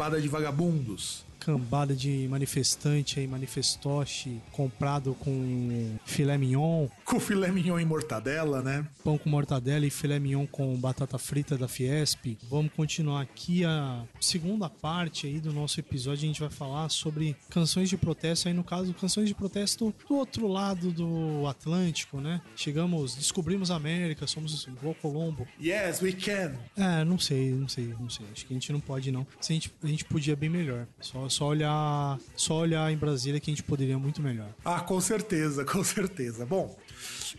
cambada de vagabundos. Cambada de manifestante aí, manifestoche, comprado com filé mignon, Com filé mignon e mortadela, né? pão com mortadela e filé mignon com batata frita da Fiesp. Vamos continuar aqui a segunda parte aí do nosso episódio. A gente vai falar sobre canções de protesto, aí no caso, canções de protesto do outro lado do Atlântico, né? Chegamos, descobrimos a América, somos igual Colombo. Yes, we can. É, não sei, não sei, não sei. Acho que a gente não pode, não. Se a gente, a gente podia bem melhor. Só, só olhar. Só olhar em Brasília que a gente poderia muito melhor. Ah, com certeza, com certeza. Bom,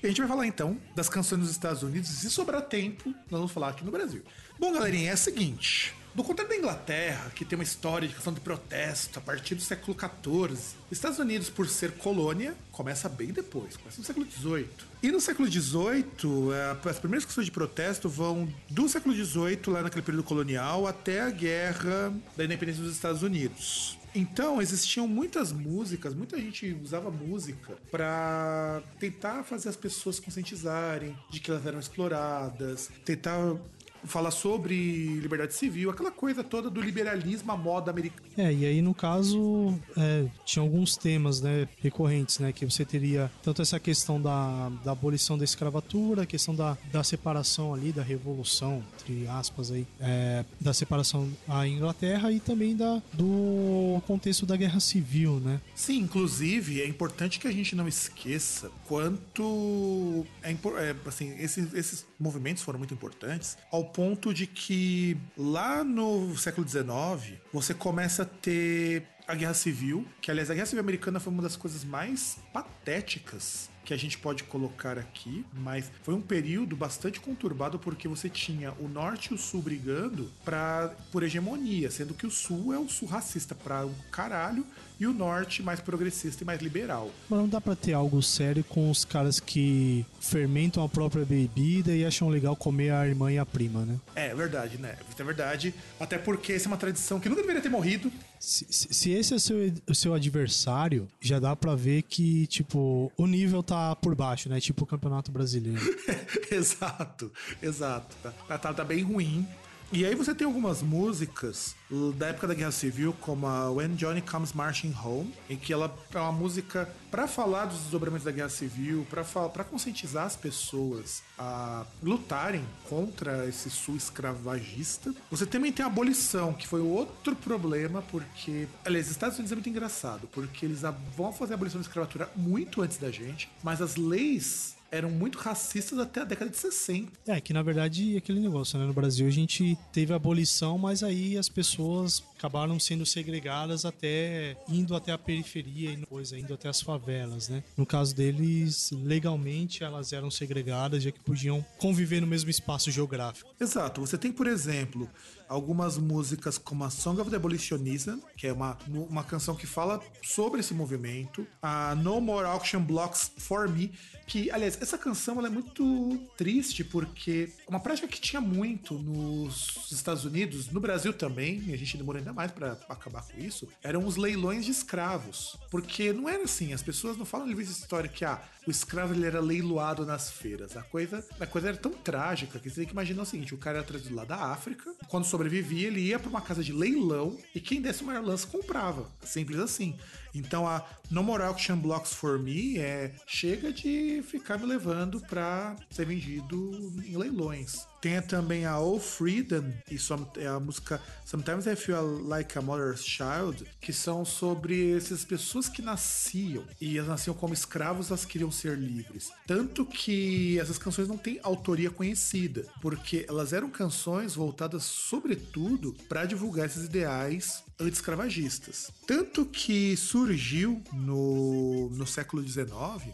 a gente vai falar então das canções dos Estados Unidos e se sobrar tempo, nós vamos falar aqui no Brasil. Bom, galerinha, é o seguinte. Do contrário da Inglaterra, que tem uma história de questão de protesto a partir do século XIV, Estados Unidos, por ser colônia, começa bem depois, começa no século XVIII. E no século XVIII, eh, as primeiras questões de protesto vão do século XVIII, lá naquele período colonial, até a guerra da independência dos Estados Unidos. Então, existiam muitas músicas, muita gente usava música pra tentar fazer as pessoas conscientizarem de que elas eram exploradas, tentar falar sobre liberdade civil, aquela coisa toda do liberalismo à moda americana. É, e aí no caso é, tinha alguns temas né, recorrentes, né? Que você teria tanto essa questão da, da abolição da escravatura, a questão da, da separação ali, da revolução, entre aspas aí, é, da separação à Inglaterra e também da, do contexto da guerra civil, né? Sim, inclusive é importante que a gente não esqueça quanto é, é, assim, esses, esses movimentos foram muito importantes ao ponto de que lá no século XIX você começa a ter a guerra civil, que aliás a guerra civil americana foi uma das coisas mais patéticas que a gente pode colocar aqui, mas foi um período bastante conturbado porque você tinha o norte e o sul brigando pra, por hegemonia, sendo que o sul é o sul racista pra um caralho e o norte mais progressista e mais liberal. Mas não dá pra ter algo sério com os caras que fermentam a própria bebida e acham legal comer a irmã e a prima, né? É verdade, né? Isso é verdade. Até porque essa é uma tradição que nunca deveria ter morrido. Se, se- se esse é seu, o seu adversário, já dá pra ver que, tipo, o nível tá por baixo, né? Tipo o Campeonato Brasileiro. exato, exato. Tá, tá- tá bem ruim. E aí você tem algumas músicas da época da Guerra Civil, como a When Johnny Comes Marching Home, em que ela é uma música pra falar dos desdobramentos da Guerra Civil, pra conscientizar as pessoas a lutarem contra esse sul escravagista. Você também tem a abolição, que foi outro problema, porque, aliás, os Estados Unidos é muito engraçado, porque eles vão fazer a abolição da escravatura muito antes da gente, mas as leis eram muito racistas até a década de 60. É, que na verdade aquele negócio, né? No Brasil a gente teve a abolição, mas aí as pessoas acabaram sendo segregadas até indo até a periferia e depois indo até as favelas, né? No caso deles, legalmente elas eram segregadas, já que podiam conviver no mesmo espaço geográfico. Exato. Você tem, por exemplo, algumas músicas como a Song of the Abolitionism, que é uma, uma canção que fala sobre esse movimento, a No More Auction Blocks for Me, que, aliás, essa canção ela é muito triste porque é uma prática que tinha muito nos Estados Unidos, no Brasil também, a gente demorou ainda mais pra acabar com isso, eram os leilões de escravos. Porque não era assim, as pessoas não falam de história que ah, o escravo ele era leiloado nas feiras. A coisa, a coisa era tão trágica que você tem que imaginar o seguinte: o cara era trazido lá da África, quando sobrevivia, ele ia pra uma casa de leilão e quem desse o maior lance comprava. Simples assim. Então a No More Auction Blocks for Me é chega de ficar me levando pra ser vendido em leilões. Tem também a All Freedom, e é a música Sometimes I Feel Like a Mother's Child, que são sobre essas pessoas que nasciam e elas nasciam como escravos, elas queriam ser livres. Tanto que essas canções não têm autoria conhecida, porque elas eram canções voltadas sobretudo para divulgar esses ideais anti-escravagistas. Tanto que surgiu no, no século XIX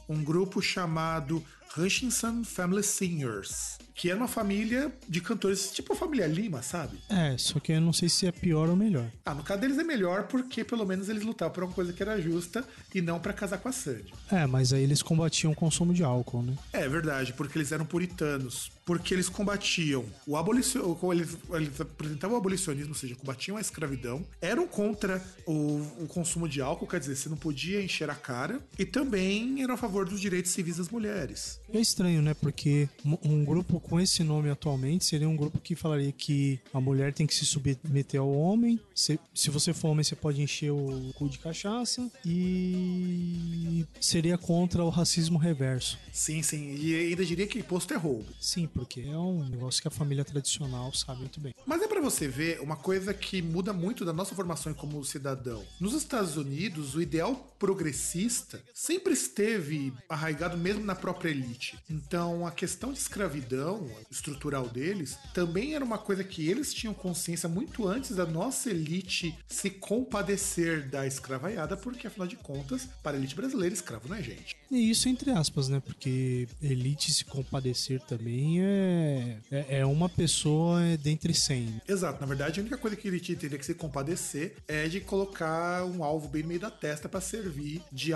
um grupo chamado Hutchinson Family Singers, que era uma família de cantores, tipo a família Lima, sabe? É, só que eu não sei se é pior ou melhor. Ah, no caso deles é melhor porque pelo menos eles lutavam por uma coisa que era justa e não pra casar com a Sandy. É, mas aí eles combatiam o consumo de álcool, né? É verdade, porque eles eram puritanos. Porque eles combatiam o abolicionismo, eles, eles apresentavam o abolicionismo, ou seja, combatiam a escravidão, eram contra o, o consumo de álcool, quer dizer, você não podia encher a cara, e também eram a favor dos direitos civis das mulheres. É estranho, né? Porque um- grupo com esse nome atualmente seria um grupo que falaria que a mulher tem que se submeter ao homem. Se, se você for homem, você pode encher o cu de cachaça. E seria contra o racismo reverso. Sim, sim, e ainda diria que imposto é roubo. Sim, porque é um negócio que a família tradicional sabe muito bem. Mas é pra você ver uma coisa que muda muito da nossa formação como cidadão. Nos Estados Unidos, o ideal progressista sempre esteve arraigado mesmo na própria elite. Então, a questão de escravidão estrutural deles também era uma coisa que eles tinham consciência muito antes da nossa elite se compadecer da escravaiada, porque afinal de contas, para a elite brasileira, escravo não é gente. E isso entre aspas, né? Porque elite se compadecer também é, é, é uma pessoa dentre 100. Exato, na verdade a única coisa que ele tinha- teria que se compadecer é de colocar um alvo bem no meio da testa para servir de,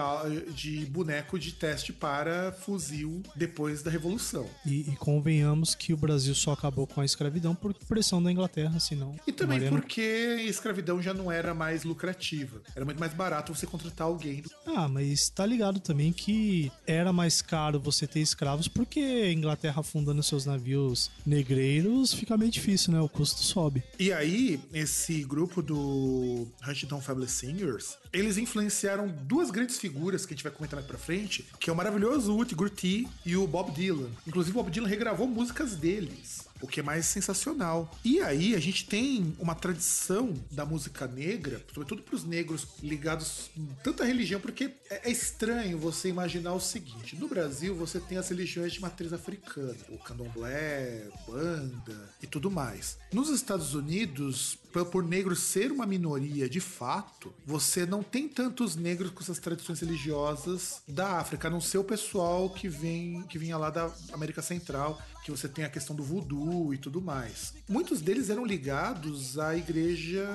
de boneco de teste para fuzil depois da Revolução. E, e convenhamos que o Brasil só acabou com a escravidão por pressão da Inglaterra, senão. E também Mariana- porque a escravidão já não era mais lucrativa. Era muito mais barato você contratar alguém. Ah, mas tá ligado também que era mais caro você ter escravos porque a Inglaterra afundando seus navios negreiros fica meio difícil, né? O custo sobe. E aí, esse grupo do Huntington Family Singers, eles influenciaram duas grandes figuras que a gente vai comentar mais pra frente, que é o maravilhoso Woody Guthrie e o Bob Dylan. Inclusive, o Bob Dylan regravou músicas deles. O que é mais sensacional. E aí, a gente tem uma tradição da música negra, sobretudo para os negros ligados tanto à religião, porque é é estranho você imaginar o seguinte: no Brasil, você tem as religiões de matriz africana, o candomblé, banda e tudo mais. Nos Estados Unidos, por, negro ser uma minoria de fato, você não tem tantos negros com essas tradições religiosas da África, a não ser o pessoal que vem que vinha lá da América Central, que você tem a questão do voodoo e tudo mais. Muitos deles eram ligados à igreja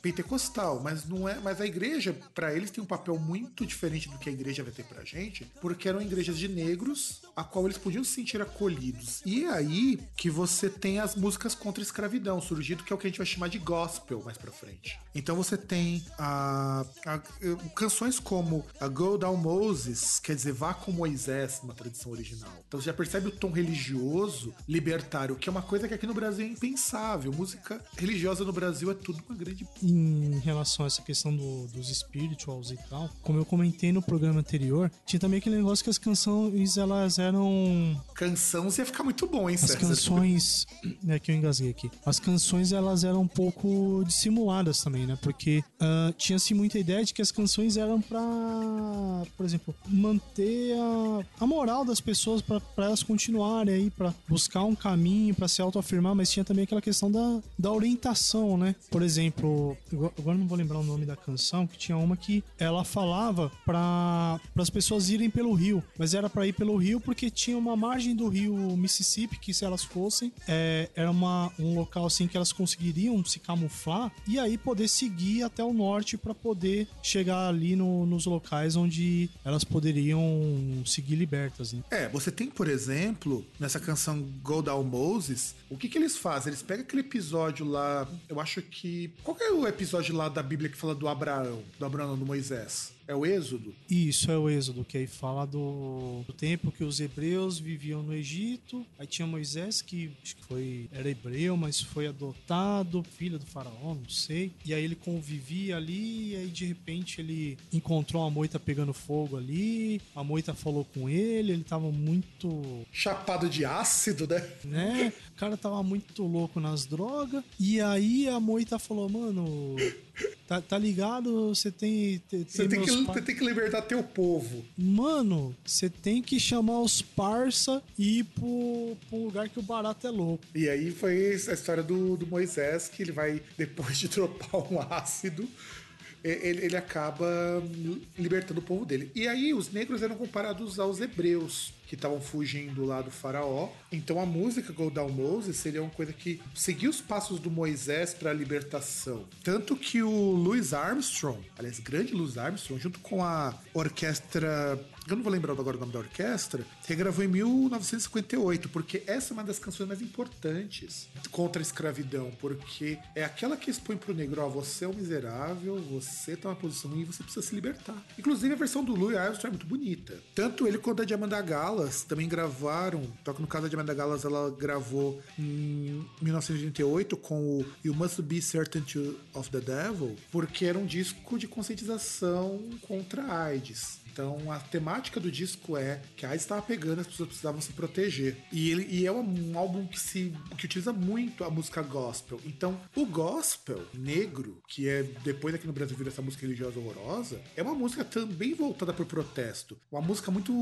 pentecostal, mas não é, mas a igreja para eles tem um papel muito diferente do que a igreja vai ter pra gente, porque eram igrejas de negros a qual eles podiam se sentir acolhidos. E é aí que você tem as músicas contra a escravidão surgido, que é o que a gente vai chamar de gospel mais pra frente. Então você tem a, a- canções como a Go Down Moses, quer dizer, vá com Moisés, uma tradição original. Então você já percebe o tom religioso, libertário, que é uma coisa que aqui no Brasil é impensável. Música religiosa no Brasil é tudo uma grande Em relação a essa questão do- dos spirituals e tal, como eu comentei no programa anterior, tinha também aquele negócio que as canções elas eram canção. Você ia ficar muito bom, hein, As César? canções. É que eu engasguei aqui. As canções elas eram um pouco dissimuladas também, né? Porque ah, tinha-se muita ideia de que as canções eram pra, por exemplo, manter a, a moral das pessoas pra elas continuarem aí, pra buscar um caminho, pra se autoafirmar, mas tinha também aquela questão da, da orientação, né? Por exemplo, agora não vou lembrar o nome da canção, que tinha uma que ela falava para as pessoas irem pelo rio, mas era para ir pelo rio porque tinha uma margem do rio Mississippi que se elas fossem é, era uma, um local assim que elas conseguiriam se camuflar e aí poder seguir até o norte para poder chegar ali no- nos locais onde elas poderiam seguir libertas, né? É, você tem, por exemplo, nessa canção Go Down Moses, o que que eles fazem? Eles pegam aquele episódio lá, eu acho que. Qual que é o episódio lá da Bíblia que fala do Abraão? Do Abraão, do Moisés? É o Êxodo? Isso é o Êxodo, que aí fala do, do tempo que os hebreus viviam no Egito. Aí tinha Moisés, que acho que foi, era hebreu, mas foi adotado, filho do faraó, não sei. E aí ele convivia ali, e aí de repente ele encontrou uma moita pegando fogo ali. A moita falou com ele, ele tava muito Chapado de ácido, né? né? O cara tava muito louco nas drogas. E aí a moita falou, mano, Tá, tá ligado? Você tem. tem Você tem, que, você tem que libertar teu povo. Mano, você tem que chamar os parça e ir pro, pro lugar que o barato é louco. E aí foi a história do, do Moisés, que ele vai, depois de dropar um ácido, ele, ele acaba libertando o povo dele. E aí os negros eram comparados aos hebreus, que estavam fugindo lá do faraó. Então a música Go Down Moses seria uma coisa que seguia os passos do Moisés para a libertação. Tanto que o Louis Armstrong, aliás, grande Louis Armstrong, junto com a orquestra eu não vou lembrar agora o nome da orquestra, regravou em 1958, porque essa é uma das canções mais importantes contra a escravidão, porque é aquela que expõe pro negro, ó, você é um miserável, você tá numa posição ruim você precisa se libertar. Inclusive a versão do Louis Armstrong é muito bonita. Tanto ele quanto a Diamanda Galas também gravaram, só que no caso da Diamanda Galas ela gravou em 1988 com o You Must Be Certain of the Devil, porque era um disco de conscientização contra a AIDS. Então a temática do disco é que a AIDS estava pegando, as pessoas precisavam se proteger. E ele e é um álbum que se que utiliza muito a música gospel. Então o gospel negro, que é depois aqui no Brasil virou essa música religiosa horrorosa, é uma música também voltada para o protesto. Uma música muito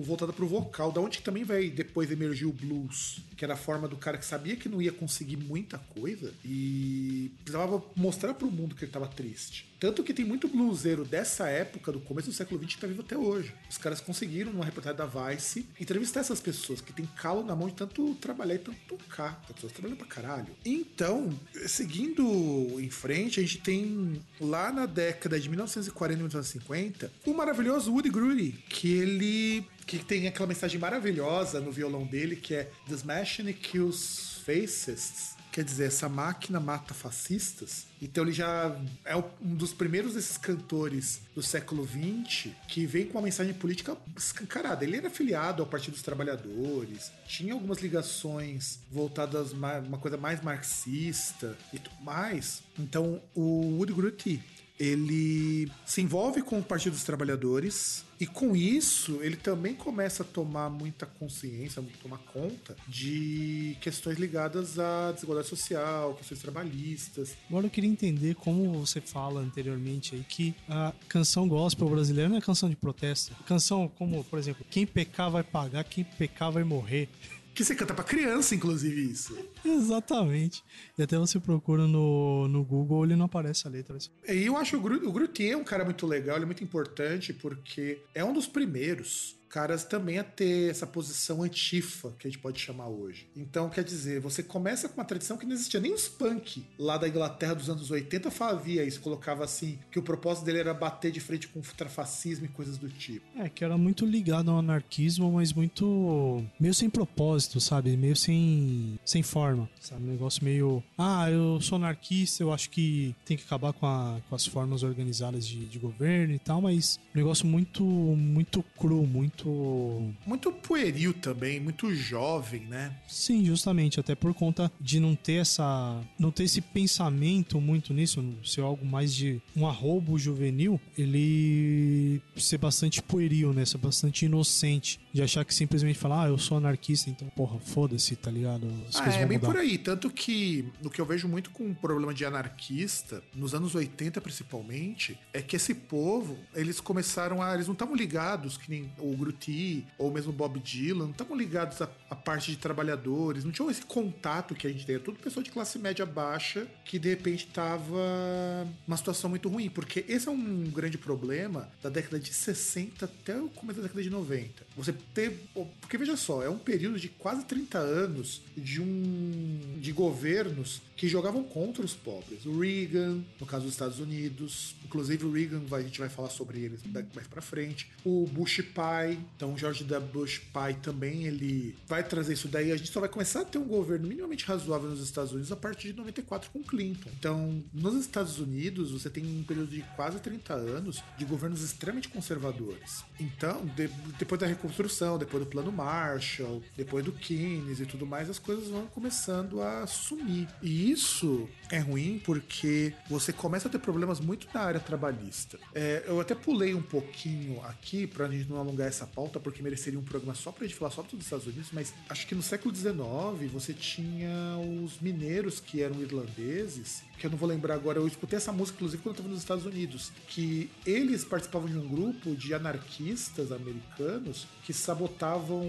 voltada para o vocal, da onde também vai depois emergir o blues, que era a forma do cara que sabia que não ia conseguir muita coisa e precisava mostrar para o mundo que ele estava triste. Tanto que tem muito bluseiro dessa época, do começo do século XX, que tá vivo até hoje. Os caras conseguiram, numa reportagem da Vice, entrevistar essas pessoas que tem calo na mão de tanto trabalhar e tanto tocar. As pessoas trabalham pra caralho. Então, seguindo em frente, a gente tem lá na década de 1940 e 1950 o maravilhoso Woody Guthrie, que ele que tem aquela mensagem maravilhosa no violão dele, que é The Smashing Kills Faces. Quer dizer, essa máquina mata fascistas. Então ele já é um dos primeiros desses cantores do século XX que vem com uma mensagem política escancarada. Ele era afiliado ao Partido dos Trabalhadores, tinha algumas ligações voltadas a uma coisa mais marxista e tudo mais. Então o Woody Guthrie ele se envolve com o Partido dos Trabalhadores e com isso ele também começa a tomar muita consciência, tomar conta de questões ligadas à desigualdade social, questões trabalhistas. Agora eu queria entender como você fala anteriormente aí que a canção gospel brasileira não é canção de protesto. Canção como, por exemplo, quem pecar vai pagar, quem pecar vai morrer. Que você canta pra criança, inclusive, isso. Exatamente. E até você procura no, no Google, ele não aparece a letra. E eu acho o, Gru, o Grutier um cara muito legal, ele é muito importante porque é um dos primeiros caras também a ter essa posição antifa, que a gente pode chamar hoje. Então, quer dizer, você começa com uma tradição que não existia. Nem os punk lá da Inglaterra dos anos 80 fazia isso, colocava assim, que o propósito dele era bater de frente com o fascismo e coisas do tipo. É, que era muito ligado ao anarquismo, mas muito. meio sem propósito, sabe? Meio sem. sem forma, sabe? Um negócio meio. Ah, eu sou anarquista, eu acho que tem que acabar com, a, com as formas organizadas de, de governo e tal, mas um negócio muito. muito cru, muito. Muito pueril também, muito jovem, né? Sim, justamente, até por conta de não ter essa. não ter esse pensamento muito nisso, ser algo mais de um arrobo juvenil, ele ser bastante pueril, né? Ser bastante inocente. De achar que simplesmente falar, ah, eu sou anarquista, então, porra, foda-se, tá ligado? As Ah, é bem mudar. por aí. Tanto que o que eu vejo muito com o problema de anarquista, nos anos 80 principalmente, é que esse povo, eles começaram a. Eles não estavam ligados, que nem o Grutti ou mesmo o Bob Dylan, não estavam ligados à, à parte de trabalhadores, não tinham esse contato que a gente tem. Era tudo pessoa de classe média baixa que de repente tava numa situação muito ruim. Porque esse é um grande problema da década de 60 até o começo da década de 90. Você ter. Porque veja só, é um período de quase 30 anos de um. de governos que jogavam contra os pobres. O Reagan, no caso dos Estados Unidos, inclusive o Reagan, a gente vai falar sobre ele mais pra frente. O Bush pai, então o George W. Bush pai também, ele vai trazer isso daí. A gente só vai começar a ter um governo minimamente razoável nos Estados Unidos a partir de 94 com Clinton. Então, nos Estados Unidos, você tem um período de quase 30 anos de governos extremamente conservadores. Então, de- depois da reconstrução, depois do plano Marshall, depois do Keynes e tudo mais, as coisas vão começando a a sumir. E isso é ruim porque você começa a ter problemas muito na área trabalhista. É, eu até pulei um pouquinho aqui pra gente não alongar essa pauta, porque mereceria um programa só pra gente falar só dos Estados Unidos, mas acho que no século XIX você tinha os mineiros que eram irlandeses, que eu não vou lembrar agora, eu escutei essa música inclusive quando eu estava nos Estados Unidos, que eles participavam de um grupo de anarquistas americanos que sabotavam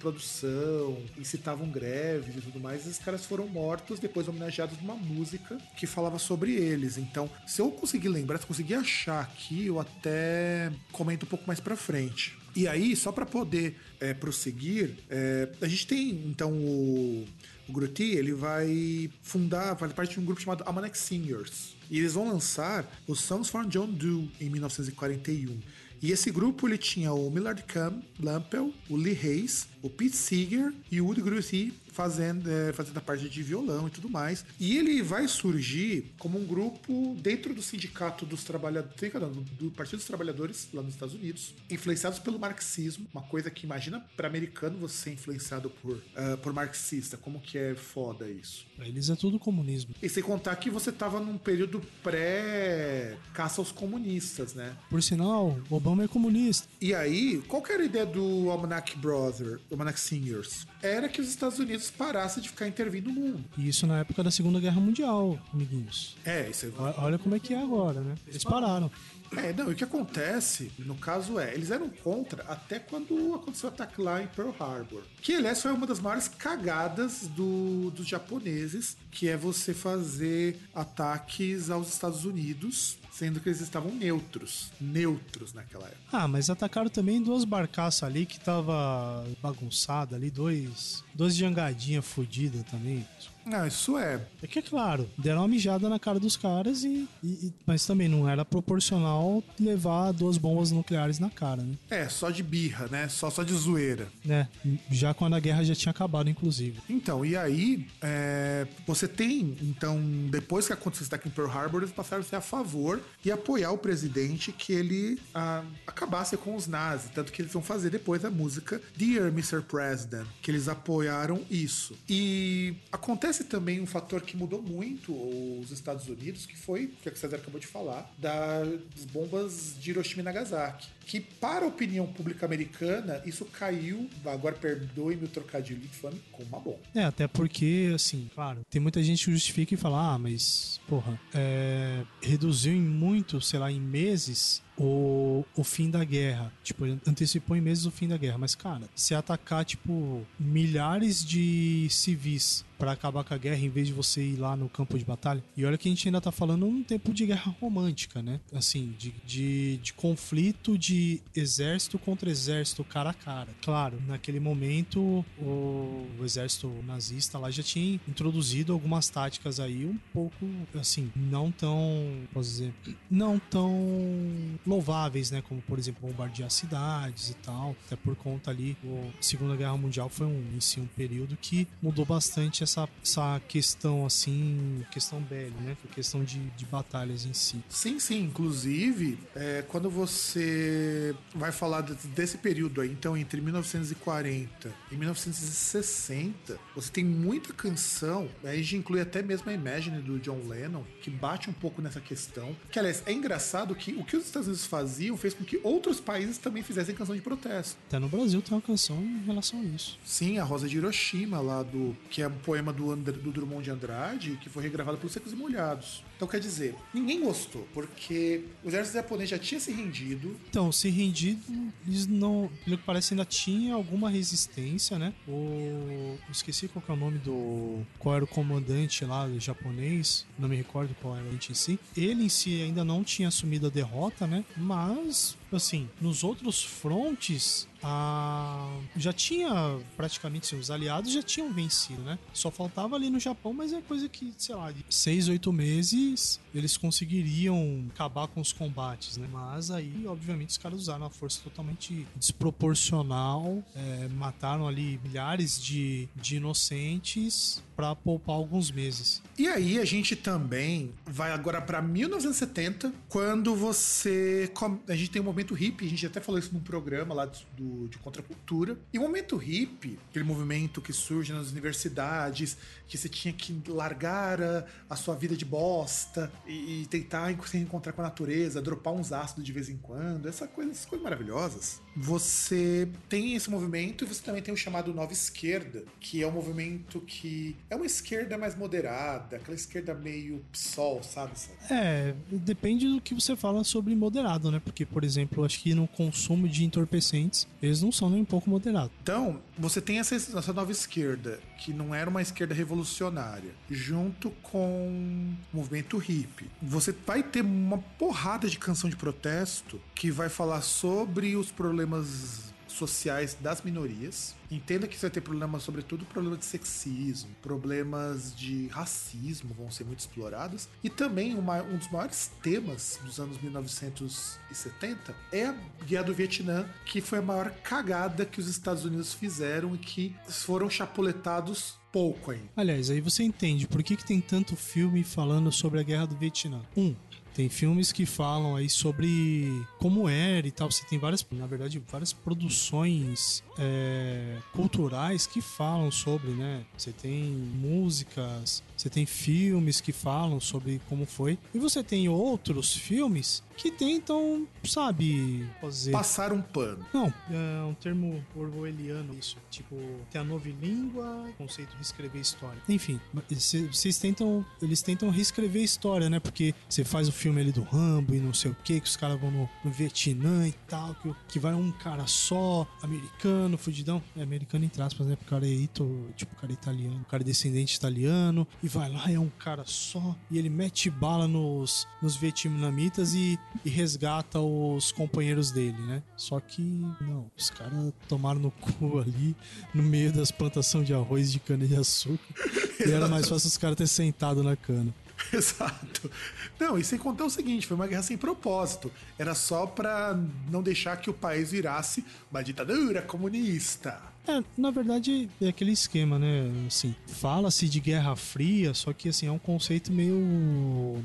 produção, incitavam greves e tudo mais, e esses caras foram mortos, depois homenageados numa música que falava sobre eles. Então, se eu conseguir lembrar, se eu conseguir achar aqui, eu até comento um pouco mais pra frente. E aí, só para poder é, prosseguir, é, a gente tem então o, o Grutti, ele vai fundar, vai parte de um grupo chamado Almanac Singers. E eles vão lançar os Songs for John Doe em 1941. E esse grupo ele tinha o Millard Cam, Lampel, o Lee Hayes, o Pete Seeger e o Woody Guthrie fazendo, é, fazendo a parte de violão e tudo mais. E ele vai surgir como um grupo dentro do sindicato dos trabalhadores, do Partido dos Trabalhadores lá nos Estados Unidos, influenciados pelo marxismo, uma coisa que imagina para americano você ser influenciado por, uh, por marxista, como que é foda isso. Pra eles é tudo comunismo. E sem contar que você tava num período pré-caça aos comunistas, né? Por sinal, Obama é comunista. E aí, qual que era a ideia do Almanac Brother, Almanac Singers? Era que os Estados Unidos parassem de ficar intervindo no mundo. E isso na época da Segunda Guerra Mundial, amiguinhos. É, isso é... Olha como é que é agora, né? Eles pararam. É, não, e o que acontece, no caso é, eles eram contra até quando aconteceu o ataque lá em Pearl Harbor. Que, aliás, foi uma das maiores cagadas do, dos japoneses, que é você fazer ataques aos Estados Unidos, sendo que eles estavam neutros. Neutros naquela época. Ah, mas atacaram também duas barcaças ali que tava bagunçada ali, dois, dois jangadinha fodida também. Não, isso é. É que é claro, deram uma mijada na cara dos caras e, e- e- mas também não era proporcional levar duas bombas nucleares na cara, né? É, só de birra, né? Só, só de zoeira. né? Já quando a guerra já tinha acabado, inclusive. Então, e aí, é, você tem, então, depois que aconteceu isso aqui em Pearl Harbor, eles passaram a ser a favor e apoiar o presidente que ele ah, acabasse com os nazis. Tanto que eles vão fazer depois a música Dear Mr. President, que eles apoiaram isso. E acontece também um fator que mudou muito os Estados Unidos, que foi, que o César acabou de falar, das bombas de Hiroshima e Nagasaki. Que, para a opinião pública americana, isso caiu, agora perdoe-me o trocadilho infame, com uma bomba. É, até porque, assim, claro, tem muita gente que justifica e fala, ah, mas, porra, é, reduziu em muito, sei lá, em meses o, o fim da guerra. Tipo, antecipou em meses o fim da guerra. Mas, cara, se atacar, tipo, milhares de civis pra acabar com a guerra em vez de você ir lá no campo de batalha. E olha que a gente ainda tá falando um tempo de guerra romântica, né? Assim, de, de, de conflito de exército contra exército cara a cara. Claro, naquele momento o, o exército nazista lá já tinha introduzido algumas táticas aí um pouco, assim, não tão, posso dizer, não tão louváveis, né? Como, por exemplo, bombardear cidades e tal. Até por conta ali, a Segunda Guerra Mundial foi um, em si, um período que mudou bastante essa, essa questão, assim, questão bélica, né? A questão de, de batalhas em si. Sim, sim. Inclusive, é, quando você vai falar de- desse período aí, então entre 1940 e 1960, você tem muita canção, aí a gente inclui até mesmo a Imagine do John Lennon, que bate um pouco nessa questão. Que, aliás, é engraçado que o que os Estados Unidos faziam fez com que outros países também fizessem canção de protesto. Até no Brasil tem uma canção em relação a isso. Sim, a Rosa de Hiroshima, lá do. que é um poema do, Andr- do Drummond de Andrade, que foi regravado pelos Secos e Molhados. Então quer dizer, ninguém gostou, porque o exército japonês já tinha se rendido. Então, se rendido, eles não. Pelo que parece, ainda tinha alguma resistência, né? O. Esqueci qual é o nome do. Qual era o comandante lá japonês. Não me recordo qual era o em si. Ele em si ainda não tinha assumido a derrota, né? Mas, assim, nos outros frontes. A... Já tinha praticamente os aliados já tinham vencido, né? Só faltava ali no Japão, mas é coisa que, sei lá, de seis, oito meses eles conseguiriam acabar com os combates, né? Mas aí, obviamente, os caras usaram uma força totalmente desproporcional, é, mataram ali milhares de, de inocentes para poupar alguns meses. E aí a gente também vai agora pra 1970, quando você. A gente tem um momento hippie, a gente até falou isso num programa lá do, de contracultura. E o movimento hippie, aquele movimento que surge nas universidades, que você tinha que largar a, a sua vida de bosta e, e, tentar se encontrar com a natureza, dropar uns ácidos de vez em quando, essa coisa, essas coisas maravilhosas. Você tem esse movimento e você também tem o chamado Nova Esquerda, que é um movimento que é uma esquerda mais moderada, aquela esquerda meio PSOL, sabe? É, depende do que você fala sobre moderado, né? Porque, por exemplo, acho que no consumo de entorpecentes, eles não são nem um pouco moderados. Então, você tem essa, essa nova esquerda, que não era uma esquerda revolucionária, junto com o movimento hippie. Você vai ter uma porrada de canção de protesto que vai falar sobre os problemas sociais das minorias. Entenda que você vai ter problemas, sobretudo problema de sexismo, problemas de racismo vão ser muito explorados. E também uma, um dos maiores temas dos anos 1970 é a Guerra do Vietnã, que foi a maior cagada que os Estados Unidos fizeram e que foram chapuletados pouco ainda. Aliás, aí você entende por que, que tem tanto filme falando sobre a Guerra do Vietnã. Um, tem filmes que falam aí sobre como era e tal. Você tem várias, na verdade, várias produções é, culturais que falam sobre, né? Você tem músicas, você tem filmes que falam sobre como foi. E você tem outros filmes que tentam, sabe, dizer, passar um pano. Não, é um termo orwelliano isso. Tipo, tem a novilíngua, conceito de reescrever história. Enfim, vocês tentam, eles tentam reescrever a história, né? Porque você faz o filme ali do Rambo e não sei o que, que os caras vão no, no Vietnã e tal, que, que vai um cara só, americano, fudidão. É americano entre aspas, né? Porque o cara é ito, tipo, o cara é italiano, o cara é descendente italiano, e vai lá, é um cara só, e ele mete bala nos, nos vietnamitas e, e resgata os companheiros dele, né? Só que, não, os caras tomaram no cu ali, no meio das plantações de arroz de cana-de-açúcar. e era mais fácil os caras terem sentado na cana. Exato. Não, e sem contar o seguinte, foi uma guerra sem propósito. Era só para não deixar que o país virasse uma ditadura comunista. É, na verdade, é aquele esquema, né? Assim, fala-se de Guerra Fria, só que assim, é um conceito meio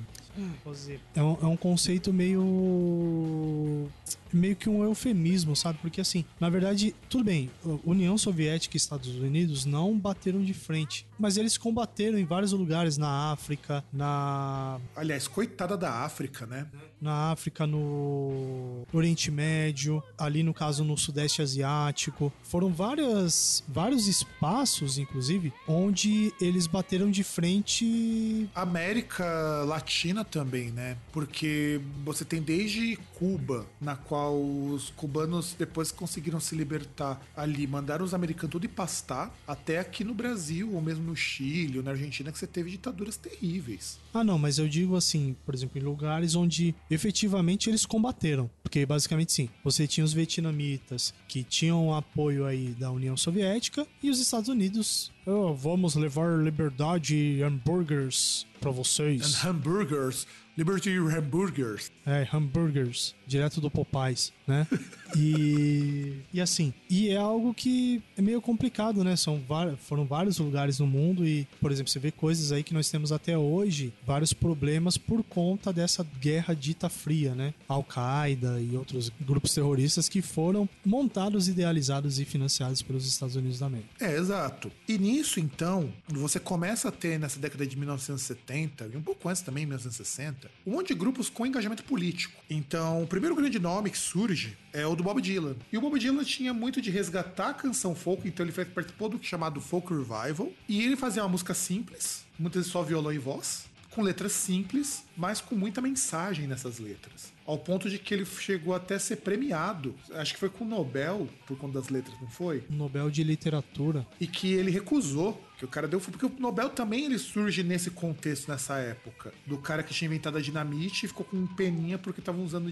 é um, é um conceito meio. Meio que um eufemismo, sabe? Porque assim, na verdade, tudo bem, União Soviética e Estados Unidos não bateram de frente, mas eles combateram em vários lugares na África, na. Aliás, coitada da África, né? Na África, no Oriente Médio, ali no caso no Sudeste Asiático. Foram várias, vários espaços, inclusive, onde eles bateram de frente. América Latina também, né? Porque você tem desde Cuba, na qual os cubanos depois conseguiram se libertar ali, mandaram os americanos tudo pastar, até aqui no Brasil, ou mesmo no Chile, ou na Argentina, que você teve ditaduras terríveis. Ah, não, mas eu digo assim, por exemplo, em lugares onde efetivamente eles combateram. Porque basicamente sim, você tinha os vietnamitas que tinham apoio aí da União Soviética e os Estados Unidos oh, vamos levar liberdade e hambúrgueres para vocês. And hamburgers. Liberty Hamburgers. É, hambúrgueres, direto do Popeyes, né? e, e assim, e é algo que é meio complicado, né? São foram vários lugares no mundo e, por exemplo, você vê coisas aí que nós temos até hoje, vários problemas por conta dessa guerra dita fria, né? Al-Qaeda e outros grupos terroristas que foram montados, idealizados e financiados pelos Estados Unidos da América. É, exato. E nisso, então, você começa a ter nessa década de 1970 e um pouco antes também, 1960, um monte de grupos com engajamento político. Então, o primeiro grande nome que surge é o do Bob Dylan. E o Bob Dylan tinha muito de resgatar a canção folk, então ele participou do chamado Folk Revival. E ele fazia uma música simples, muitas vezes só violão e voz, com letras simples, mas com muita mensagem nessas letras ao ponto de que ele chegou até a ser premiado. Acho que foi com o Nobel, por conta das letras, não foi? Nobel de Literatura. E que ele recusou. Que o cara deu. Porque o Nobel também ele surge nesse contexto, nessa época. Do cara que tinha inventado a dinamite e ficou com um peninha porque estavam usando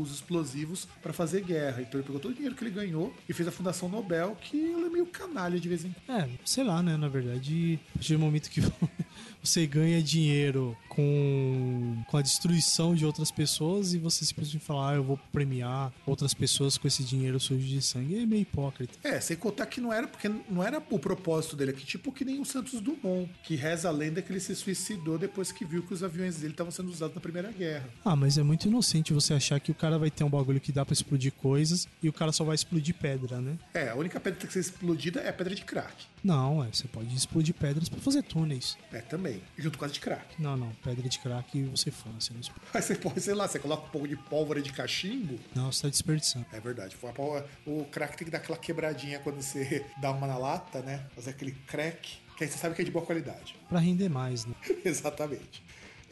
os explosivos para fazer guerra. Então ele pegou todo o dinheiro que ele ganhou e fez a Fundação Nobel, que ela é meio canalha de vez em quando. É, sei lá, né? Na verdade, a partir do momento que você ganha dinheiro com, com a destruição de outras pessoas e você simplesmente falar, ah, eu vou premiar outras pessoas com esse dinheiro sujo de sangue, é meio hipócrita. É, sem contar que não era, porque não era o propósito dele aqui, tipo que nem o Santos Dumont, que reza a lenda que ele se suicidou depois que viu que os aviões dele estavam sendo usados na Primeira Guerra. Ah, mas é muito inocente você achar que o cara vai ter um bagulho que dá para explodir coisas e o cara só vai explodir pedra, né? É, a única pedra que tem que ser explodida é a pedra de crack. Não, é, você pode explodir pedras para fazer túneis. É, também. Junto com as de crack. Não, não, pedra de crack você fala, você não explode. Aí você pode, sei lá, você coloca um pouco de pólvora de cachimbo. Não, você tá desperdiçando. É verdade. O crack tem que dar aquela quebradinha quando você dá uma na lata, né? Fazer aquele crack, que aí você sabe que é de boa qualidade. Para render mais, né? Exatamente.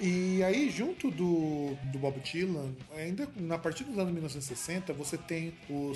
E aí, junto do, do Bob Dylan, ainda na partir dos anos 1960, você tem o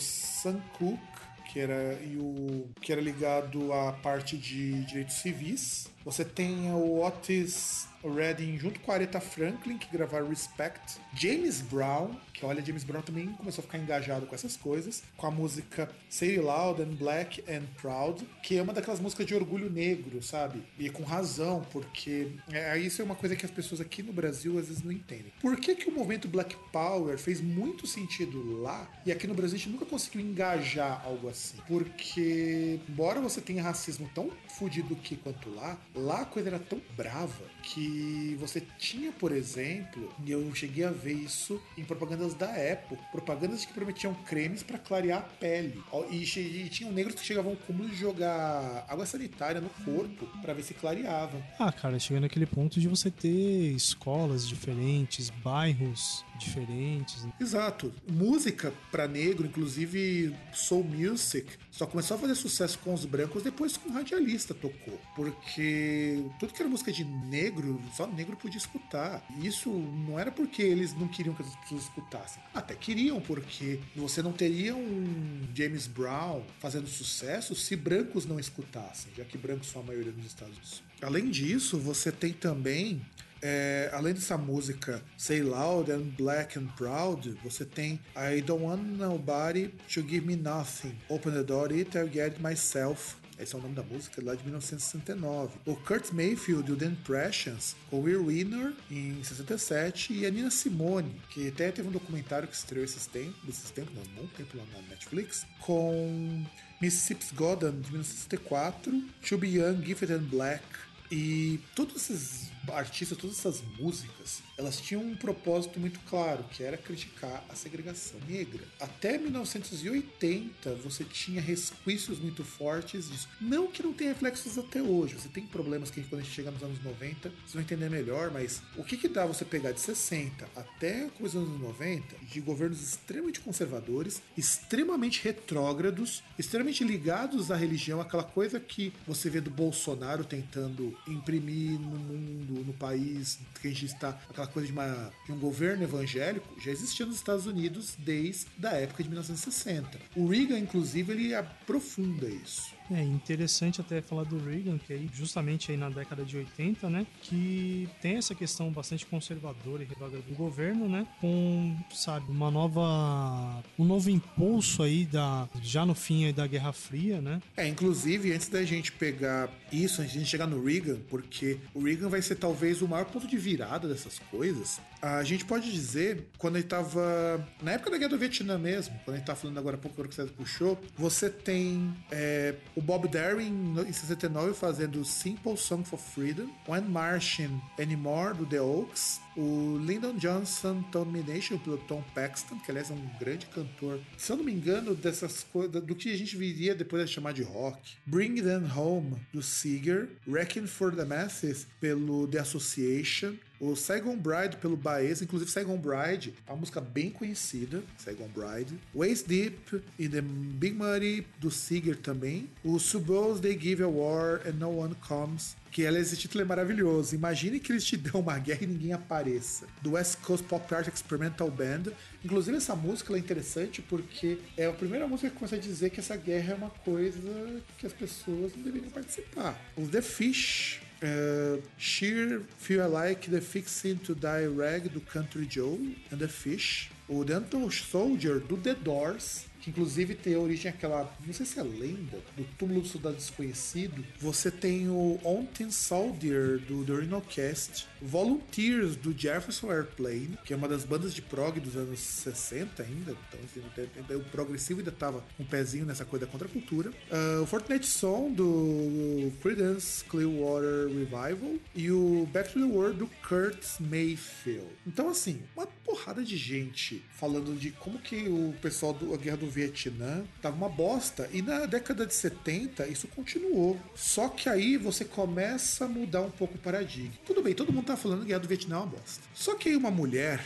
Cooke, que era, e o, que era ligado à parte de direitos civis. Você tem o Otis Redding junto com a Aretha Franklin, que gravaram Respect. James Brown, que olha, James Brown também começou a ficar engajado com essas coisas, com a música Say Loud and Black and Proud, que é uma daquelas músicas de orgulho negro, sabe? E com razão, porque é, isso é uma coisa que as pessoas aqui no Brasil às vezes não entendem. Por que, que o movimento Black Power fez muito sentido lá e aqui no Brasil a gente nunca conseguiu engajar algo assim? Porque, embora você tenha racismo tão fudido aqui quanto lá, lá a coisa era tão brava que você tinha, por exemplo, e eu cheguei a ver isso em propagandas da Apple, propagandas que prometiam cremes para clarear a pele. E, e tinham negros que chegavam ao cúmulo de jogar água sanitária no corpo para ver se clareava. Ah, cara, chega naquele ponto de você ter escolas diferentes, bairros diferentes. Né? Exato. Música para negro, inclusive soul music, só começou a fazer sucesso com os brancos depois que um radialista tocou. Porque tudo que era música de negro, só negro podia escutar. E isso não era porque eles não queriam que as pessoas escutassem. Até queriam, porque você não teria um James Brown fazendo sucesso se brancos não escutassem, já que brancos são a maioria nos Estados Unidos. Além disso, você tem também é, além dessa música Say Loud and Black and Proud, você tem I Don't Want Nobody to Give Me Nothing, Open the Door It, I'll Get It Myself. Esse é o nome da música lá de 1969. O Kurt Mayfield e o The Impressions, com We're Winner em 67 e a Nina Simone, que até teve um documentário que estreou esses tempos, esses tempos, não, bom tempo lá na Netflix, com Mississippi's Goddam de 1964, To Be Young, Gifted and Black e todos esses artistas, todas essas músicas, elas tinham um propósito muito claro, que era criticar a segregação negra. Até 1980 você tinha resquícios muito fortes disso. Não que não tenha reflexos até hoje. Você tem problemas que quando a gente chega nos anos 90, vocês vão entender melhor, mas o que que dá você pegar de 60 até os anos 90 de governos extremamente conservadores, extremamente retrógrados, extremamente ligados à religião, aquela coisa que você vê do Bolsonaro tentando imprimir no mundo, no país que a gente está, aquela coisa de, uma, de um governo evangélico, já existia nos Estados Unidos desde a época de 1960. O Reagan, inclusive, ele aprofunda isso. É interessante até falar do Reagan, que aí justamente aí na década de 80, né, que tem essa questão bastante conservadora e retrógrada do governo, né, com, sabe, uma nova um novo impulso aí da já no fim da Guerra Fria, né? É, inclusive antes da gente pegar isso, antes de gente chegar no Reagan, porque o Reagan vai ser talvez o maior ponto de virada dessas coisas. A gente pode dizer, quando ele tava na época da Guerra do Vietnã mesmo, quando a gente tá falando agora há pouco que você puxou, você tem é, o Bob Darin em 69 fazendo Simple Song for Freedom, When Martian Anymore do The Oaks, o Lyndon Johnson Domination pelo Tom Paxton, que aliás é um grande cantor, se eu não me engano, dessas coisas, do que a gente viria depois de chamar de rock. Bring Them Home do Seeger, Wrecking for the Masses pelo The Association, o Saigon Bride pelo Baez, inclusive Saigon Bride, é uma música bem conhecida, Saigon Bride. Waist Deep e The Big Money do Seeger também. O Suppose They Give a War and No One Comes que aliás, esse título é maravilhoso. Imagine que eles te dão uma guerra e ninguém apareça. Do West Coast Pop Art Experimental Band. Inclusive, essa música é interessante porque é a primeira música que começa a dizer que essa guerra é uma coisa que as pessoas não deveriam participar. O The Fish Uh, Sheer Feel Like the Fixing to Die Rag do Country Joe and the Fish. O The Soldier do The Doors que inclusive tem origem aquela, não sei se é lenda, do túmulo do soldado desconhecido. Você tem o Onten Soldier do The Rhinocast, Volunteers do Jefferson Airplane, que é uma das bandas de prog dos anos 60 ainda, então assim, o progressivo ainda tava um pezinho nessa coisa da contracultura. Uh, o Fortnite Song do Creedence Clearwater Revival e o Back to the World do Kurt Mayfield. Então assim, uma porrada de gente falando de como que o pessoal da Guerra do Vietnã tava uma bosta e na década de 70 isso continuou. Só que aí você começa a mudar um pouco o paradigma. Tudo bem, todo mundo tá falando que Guerra do Vietnã é uma bosta. Só que aí uma mulher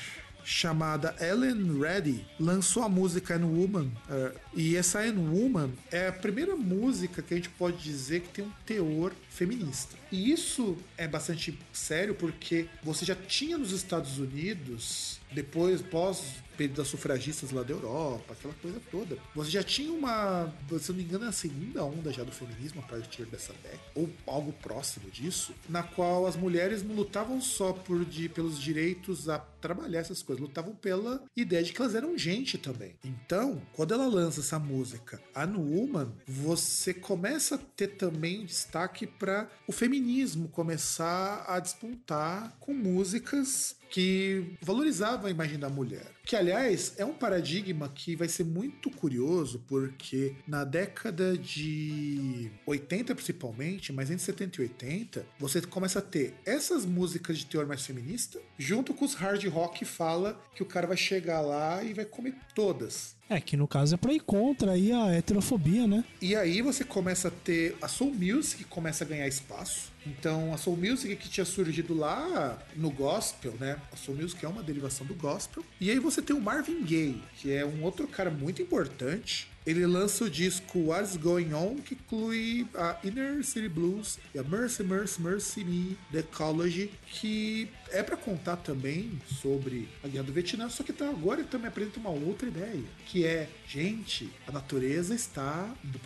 chamada Ellen Reddy lançou a música N Woman. Uh, e essa N Woman é a primeira música que a gente pode dizer que tem um teor feminista. E isso é bastante sério porque você já tinha nos Estados Unidos, depois, pós período das sufragistas lá da Europa, aquela coisa toda. Você já tinha uma, se não me engano, é a segunda onda já do feminismo a partir dessa década, ou algo próximo disso, na qual as mulheres não lutavam só por de, pelos direitos a trabalhar essas coisas, lutavam pela ideia de que elas eram gente também. Então, quando ela lança essa música, a Woman, você começa a ter também destaque para o feminismo começar a despontar com músicas que valorizavam a imagem da mulher. Que, aliás, é um paradigma que vai ser muito curioso, porque na década de 80, principalmente, mas entre 70 e 80, você começa a ter essas músicas de teor mais feminista, junto com os hard rock que fala que o cara vai chegar lá e vai comer todas. É, que no caso é pra ir contra aí a heterofobia, né? E aí você começa a ter a Soul Music começa a ganhar espaço. Então, a Soul Music que tinha surgido lá no gospel, né? A Soul Music é uma derivação do gospel. E aí você tem o Marvin Gaye, que é um outro cara muito importante ele lança o disco What's Going On, que inclui a Inner City Blues e a Mercy, Mercy, Mercy Me, The Ecology, que é para contar também sobre a Guerra do Vietnã, só que tá, agora ele também apresenta uma outra ideia, que é, gente, a natureza está indo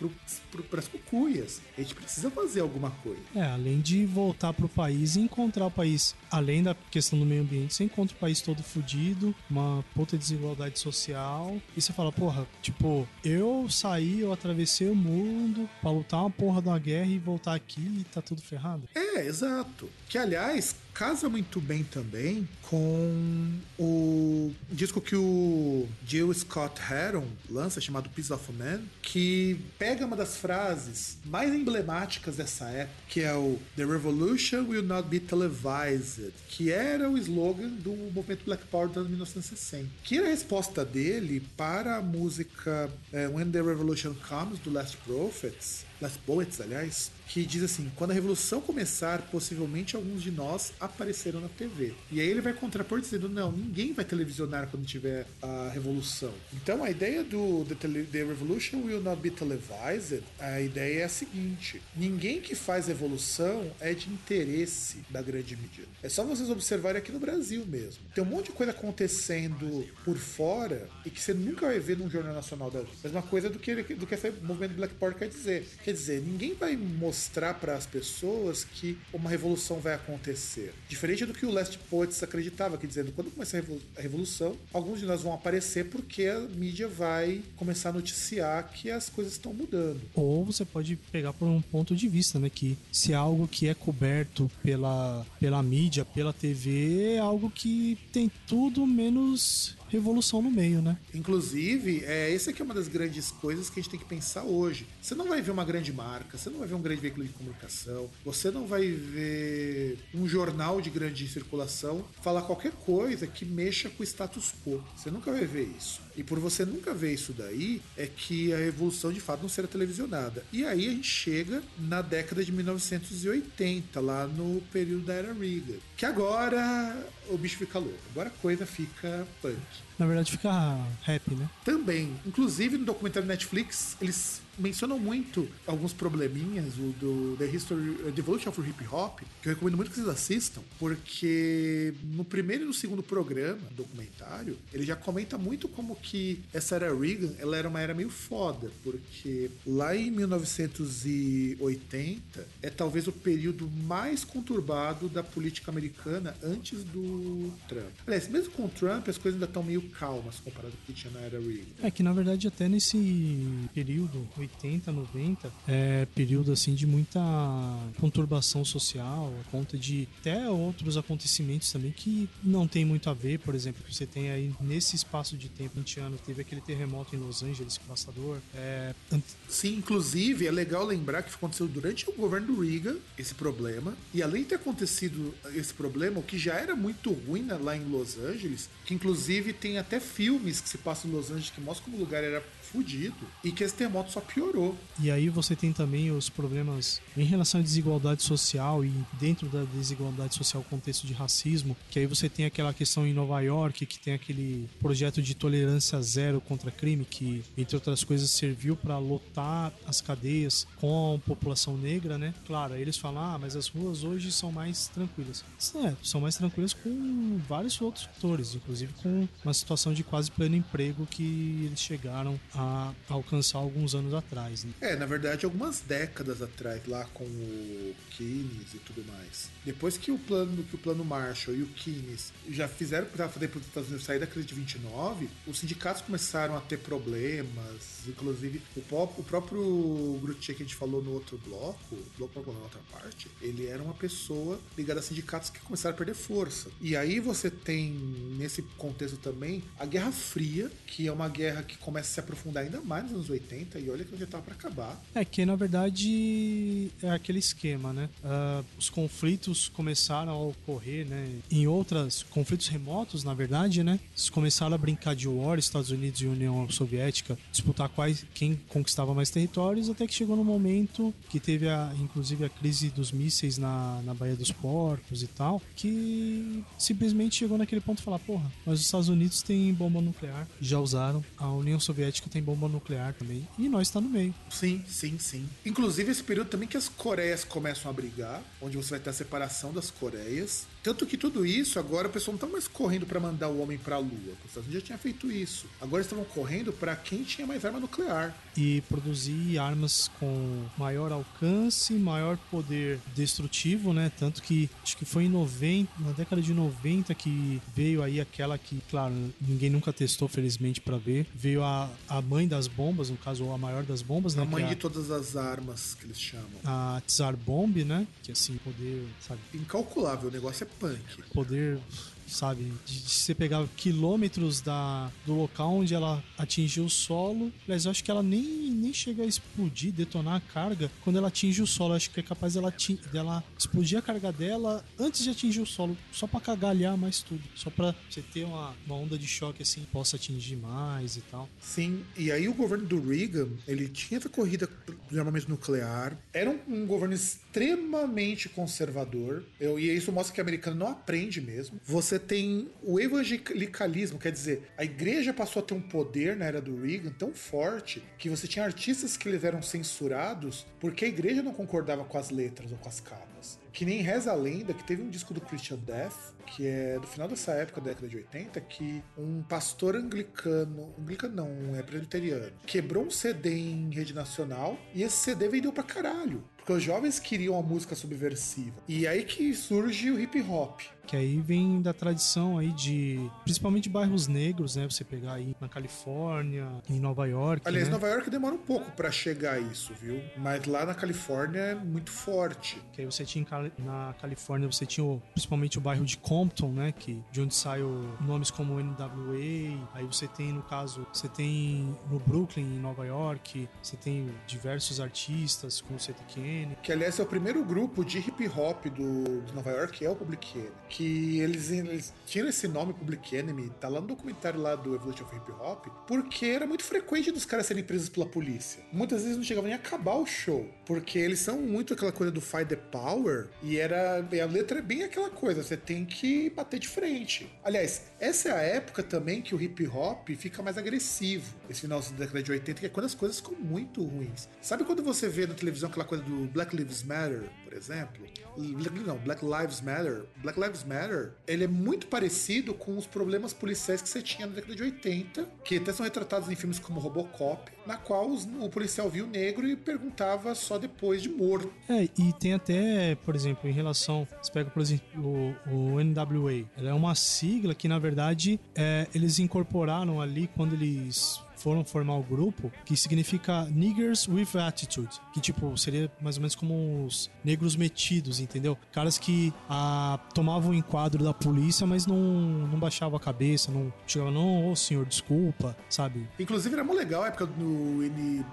para as cucuias, a gente precisa fazer alguma coisa. É, além de voltar pro país e encontrar o país, além da questão do meio ambiente, você encontra o país todo fodido, uma puta desigualdade social, e você fala, porra, tipo, eu eu saí, eu atravessei o mundo pra lutar uma porra de uma guerra e voltar aqui e tá tudo ferrado. É, exato. Que aliás, casa muito bem também com o disco que o Jill Scott Heron lança, chamado Piece of Man, que pega uma das frases mais emblemáticas dessa época, que é o The Revolution Will Not Be Televised, que era o slogan do movimento Black Power anos 1960. Que era a resposta dele para a música é, When the Revolution Comes, do Last Prophets, Last Poets, aliás, que diz assim: quando a revolução começar, possivelmente alguns de nós apareceram na TV. E aí ele vai contrapor dizendo: não, ninguém vai televisionar quando tiver a revolução. Então a ideia do The, the Revolution Will Not Be Televised, a ideia é a seguinte: ninguém que faz revolução é de interesse da grande mídia. É só vocês observarem aqui no Brasil mesmo. Tem um monte de coisa acontecendo por fora e que você nunca vai ver num jornal nacional da. Mesma coisa do que, do que esse movimento Black Power quer dizer. Quer dizer, ninguém vai mostrar para as pessoas que uma revolução vai acontecer. Diferente do que o Last Poets acreditava, que dizendo, quando começar a revolução, alguns de nós vão aparecer porque a mídia vai começar a noticiar que as coisas estão mudando. Ou você pode pegar por um ponto de vista, né, que se é algo que é coberto pela, pela mídia, pela TV, é algo que tem tudo menos revolução no meio, né? Inclusive, é, essa aqui é uma das grandes coisas que a gente tem que pensar hoje. Você não vai ver uma grande marca, você não vai ver um grande veículo de comunicação, você não vai ver um jornal de grande circulação falar qualquer coisa que mexa com o status quo. Você nunca vai ver isso. E por você nunca ver isso daí, é que a revolução de fato não será televisionada. E aí a gente chega na década de 1980, lá no período da era Reagan. Que agora o bicho fica louco. Agora a coisa fica punk. Na verdade fica rap, né? Também. Inclusive no documentário Netflix, eles mencionam muito alguns probleminhas o do The History, The Evolution of Hip Hop, que eu recomendo muito que vocês assistam, porque no primeiro e no segundo programa, documentário, ele já comenta muito como que essa era Reagan, ela era uma era meio foda, porque lá em 1980 é talvez o período mais conturbado da política americana antes do Trump. Aliás, mesmo com o Trump, as coisas ainda estão meio calmas comparado com o que tinha na era Reagan. É que na verdade até nesse período 80, 90, é período assim de muita conturbação social, a conta de até outros acontecimentos também que não tem muito a ver, por exemplo, que você tem aí nesse espaço de tempo, 20 anos, teve aquele terremoto em Los Angeles, devastador. É, Sim, inclusive é legal lembrar que aconteceu durante o governo do Reagan esse problema, e além de ter acontecido esse problema, o que já era muito ruim né, lá em Los Angeles, que inclusive tem até filmes que se passam em Los Angeles que mostram como o lugar era fudido e que esse terremoto só piorou. E aí você tem também os problemas em relação à desigualdade social e dentro da desigualdade social o contexto de racismo, que aí você tem aquela questão em Nova York que tem aquele projeto de tolerância zero contra crime que entre outras coisas serviu para lotar as cadeias com a população negra, né? Claro, eles falam: "Ah, mas as ruas hoje são mais tranquilas". É, são mais tranquilas com vários outros fatores, inclusive com uma situação de quase pleno emprego que eles chegaram a alcançar alguns anos atrás. Né? É, na verdade, algumas décadas atrás, lá com o Keynes e tudo mais. Depois que o plano, que o plano Marshall e o Keynes já fizeram para fazer para os Estados Unidos sair da crise de 29, os sindicatos começaram a ter problemas, inclusive o, o próprio Grutier que a gente falou no outro bloco, bloco na outra parte, ele era uma pessoa ligada a sindicatos que começaram a perder força. E aí você tem nesse contexto também a Guerra Fria, que é uma guerra que começa a se aprofundar ainda mais nos anos 80 e olha que já tava para acabar. É que na verdade é aquele esquema, né? Uh, os conflitos começaram a ocorrer, né? Em outras conflitos remotos, na verdade, né? Eles começaram a brincar de war, Estados Unidos e União Soviética, disputar quais quem conquistava mais territórios, até que chegou no momento que teve a, inclusive a crise dos mísseis na, na Baía dos Porcos e tal, que simplesmente chegou naquele ponto de falar, porra, mas os Estados Unidos têm bomba nuclear, já usaram, a União Soviética tem bomba nuclear também. E nós está no meio. Sim, sim, sim. Inclusive esse período também que as Coreias começam a brigar, onde você vai ter a separação das Coreias. Tanto que tudo isso, agora o pessoal não tá mais correndo para mandar o homem para a Lua. Os Estados Unidos já tinha feito isso. Agora estavam correndo para quem tinha mais arma nuclear. E produzir armas com maior alcance, maior poder destrutivo, né? Tanto que acho que foi em 90, na década de 90 que veio aí aquela que, claro, ninguém nunca testou, felizmente, para ver. Veio a, a mãe das bombas, no caso, a maior das bombas, né? A mãe é de todas as armas que eles chamam. A Tsar Bomb, né? Que assim, poder, sabe? Incalculável, o negócio é punk. Poder sabe? De, de você pegar quilômetros da, do local onde ela atingiu o solo. Mas eu acho que ela nem, nem chega a explodir, detonar a carga quando ela atinge o solo. Eu acho que é capaz dela, dela explodir a carga dela antes de atingir o solo, só para cagalhar mais tudo. Só para você ter uma, uma onda de choque assim, possa atingir mais e tal. Sim, e aí o governo do Reagan, ele tinha essa corrida de armamento nuclear, era um, um governo extremamente conservador, eu, e isso mostra que o americano não aprende mesmo. Você tem o evangelicalismo, quer dizer, a igreja passou a ter um poder na era do Reagan tão forte que você tinha artistas que eles eram censurados porque a igreja não concordava com as letras ou com as capas. Que nem reza a lenda que teve um disco do Christian Death, que é do final dessa época, da década de 80, que um pastor anglicano, anglicano não, é presbiteriano, quebrou um CD em rede nacional e esse CD vendeu pra caralho. Porque os jovens queriam a música subversiva. E aí que surge o hip hop. Que aí vem da tradição aí de. Principalmente de bairros negros, né? Você pegar aí na Califórnia, em Nova York. Aliás, né? Nova York demora um pouco para chegar a isso, viu? Mas lá na Califórnia é muito forte. Que aí você tinha na Califórnia, você tinha o, principalmente o bairro de Compton, né? Que, de onde saem nomes como NWA. Aí você tem, no caso, você tem no Brooklyn, em Nova York, você tem diversos artistas, como você tem que aliás é o primeiro grupo de hip hop do, de Nova York, é o Public Enemy. Que eles, eles esse nome Public Enemy, tá lá no documentário lá do Evolution of Hip Hop, porque era muito frequente dos caras serem presos pela polícia. Muitas vezes não chegavam nem a acabar o show, porque eles são muito aquela coisa do fight the power, e era e a letra é bem aquela coisa, você tem que bater de frente. Aliás, essa é a época também que o hip hop fica mais agressivo, esse final da década de 80, que é quando as coisas ficam muito ruins. Sabe quando você vê na televisão aquela coisa do Black Lives Matter, por exemplo, não, Black Lives Matter, Black Lives Matter, ele é muito parecido com os problemas policiais que você tinha na década de 80, que até são retratados em filmes como Robocop, na qual os, o policial viu o negro e perguntava só depois de morto. É, e tem até, por exemplo, em relação, você pega, por exemplo, o, o NWA, ela é uma sigla que, na verdade, é, eles incorporaram ali quando eles foram formar o grupo, que significa Niggers with Attitude, que tipo, seria mais ou menos como os negros metidos, entendeu? Caras que ah, tomavam o enquadro da polícia, mas não, não baixavam a cabeça, não chegavam, não, ô oh, senhor, desculpa, sabe? Inclusive era muito legal a época do N,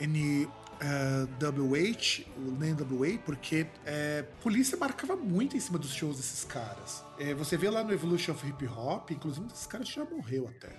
N, uh, WH, o NWA, porque é, polícia marcava muito em cima dos shows desses caras. É, você vê lá no Evolution of Hip Hop, inclusive esse cara já morreu até.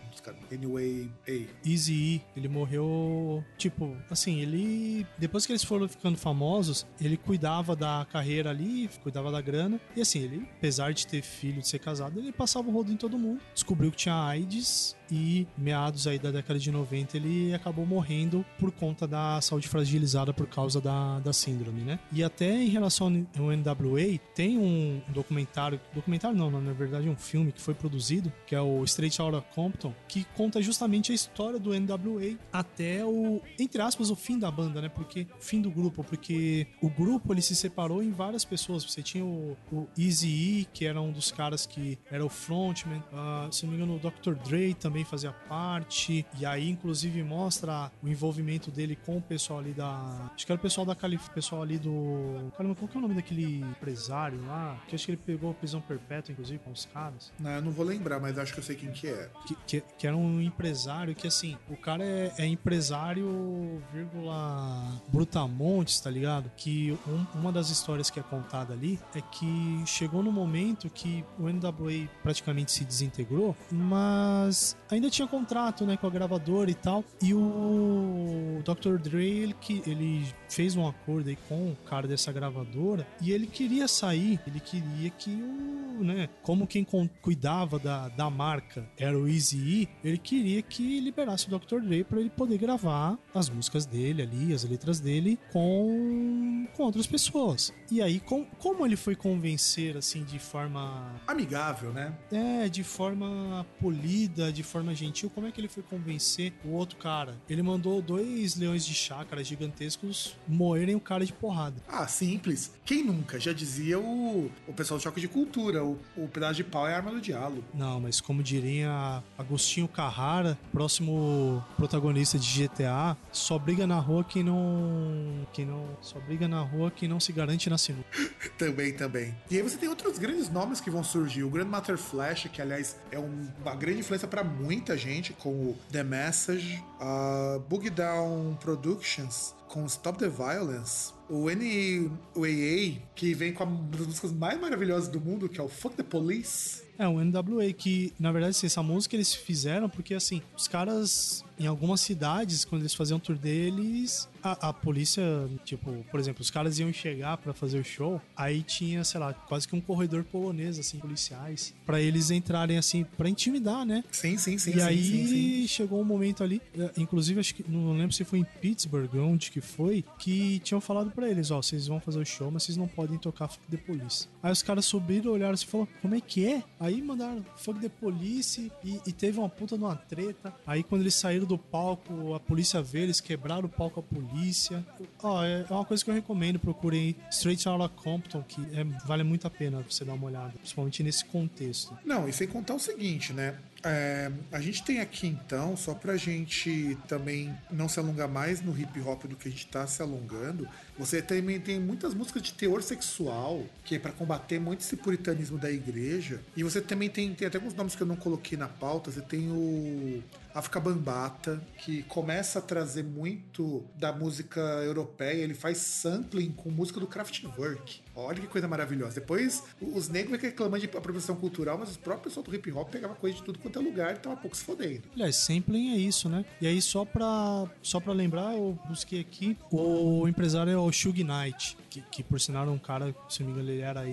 Anyway, A. Easy ele morreu. Tipo, assim, ele. Depois que eles foram ficando famosos, ele cuidava da carreira ali, cuidava da grana. E assim, ele, apesar de ter filho, de ser casado, ele passava o rodo em todo mundo. Descobriu que tinha AIDS e meados aí da década de 90 ele acabou morrendo por conta da saúde fragilizada por causa da, da síndrome, né? E até em relação ao NWA, tem um documentário, documentário não, na verdade um filme que foi produzido, que é o Straight Outta Compton, que conta justamente a história do NWA até o, entre aspas, o fim da banda, né? Porque, fim do grupo, porque o grupo ele se separou em várias pessoas. Você tinha o, o Easy E, que era um dos caras que era o frontman, uh, se não me engano o Dr. Dre também também fazia parte. E aí, inclusive, mostra o envolvimento dele com o pessoal ali da. Acho que era o pessoal da Calif, pessoal ali do. Caramba, qual que é o nome daquele empresário lá? Que acho que ele pegou prisão perpétua, inclusive, com os caras. Não, eu não vou lembrar, mas acho que eu sei quem que é. Que, que, que era um empresário que, assim, o cara é, é empresário, vírgula, brutamontes, tá ligado? Que um, uma das histórias que é contada ali é que chegou no momento que o NWA praticamente se desintegrou, mas ainda tinha contrato, né, com a gravadora e tal. E o Dr. Dre, ele, que, ele fez um acordo aí com o cara dessa gravadora e ele queria sair, ele queria que o, né, como quem cuidava da, da marca era o Easy E, ele queria que liberasse o Dr. Dre para ele poder gravar as músicas dele ali, as letras dele com, com outras pessoas. E aí, com, como ele foi convencer, assim, de forma... Amigável, né? É, de forma polida, de forma gentil, como é que ele foi convencer o outro cara? Ele mandou dois leões de chácara gigantescos moerem o cara de porrada. Ah, simples. Quem nunca? Já dizia o, o pessoal do Choque de Cultura, o, o pedaço de pau é a arma do diálogo. Não, mas como diria Agostinho Carrara, próximo protagonista de GTA, só briga na rua quem não... Quem não... Só briga na rua quem não se garante na sinuca. também, também. E aí você tem outros grandes nomes que vão surgir. O Grandmaster Flash, que aliás é um, uma grande influência para muita gente, como The Message, a Boogie Down Productions, com Stop the Violence, o NWA, que vem com uma das músicas mais maravilhosas do mundo, que é o Fuck the Police. É, o NWA, que na verdade assim, essa música eles fizeram porque assim, os caras em algumas cidades, quando eles faziam tour deles, a, a, polícia, tipo, por exemplo, os caras iam chegar para fazer o show, aí tinha, sei lá, quase que um corredor polonês, assim, policiais, para eles entrarem, assim, para intimidar, né? Sim, sim, sim. E sim, aí sim, sim. chegou um momento ali, eh, inclusive, acho que, não lembro se foi em Pittsburgh, onde que foi, que tinham falado eles, ó, vocês vão fazer o show, mas vocês não podem tocar Fuck the Police. Aí os caras subiram, olharam assim e falaram, como é que é? Aí mandaram Fuck the Police e, e teve uma puta numa treta. Aí quando eles saíram do palco, a polícia veio, eles quebraram o palco a polícia. Ó, é uma coisa que eu recomendo, procurem Straight Outta Compton, que é, vale muito a pena você dar uma olhada, principalmente nesse contexto. Não, e sem contar o seguinte, né? É, a gente tem aqui então, só pra gente também não se alongar mais no hip hop do que a gente tá se alongando, você também tem muitas músicas de teor sexual, que é para combater muito esse puritanismo da igreja. E você também tem, tem até alguns nomes que eu não coloquei na pauta, você tem o África Bambata, que começa a trazer muito da música europeia, ele faz sampling com música do Kraftwerk. Olha que coisa maravilhosa. Depois, os negros reclamando de apropriação cultural, mas os próprios pessoal do hip hop pegava coisa de tudo quanto é lugar e tava pouco se fodendo. Aliás, sampling é isso, né? E aí, só pra, só pra lembrar, eu busquei aqui, o empresário é o Shug Knight, que, que por sinal era um cara, se não me engano, ele era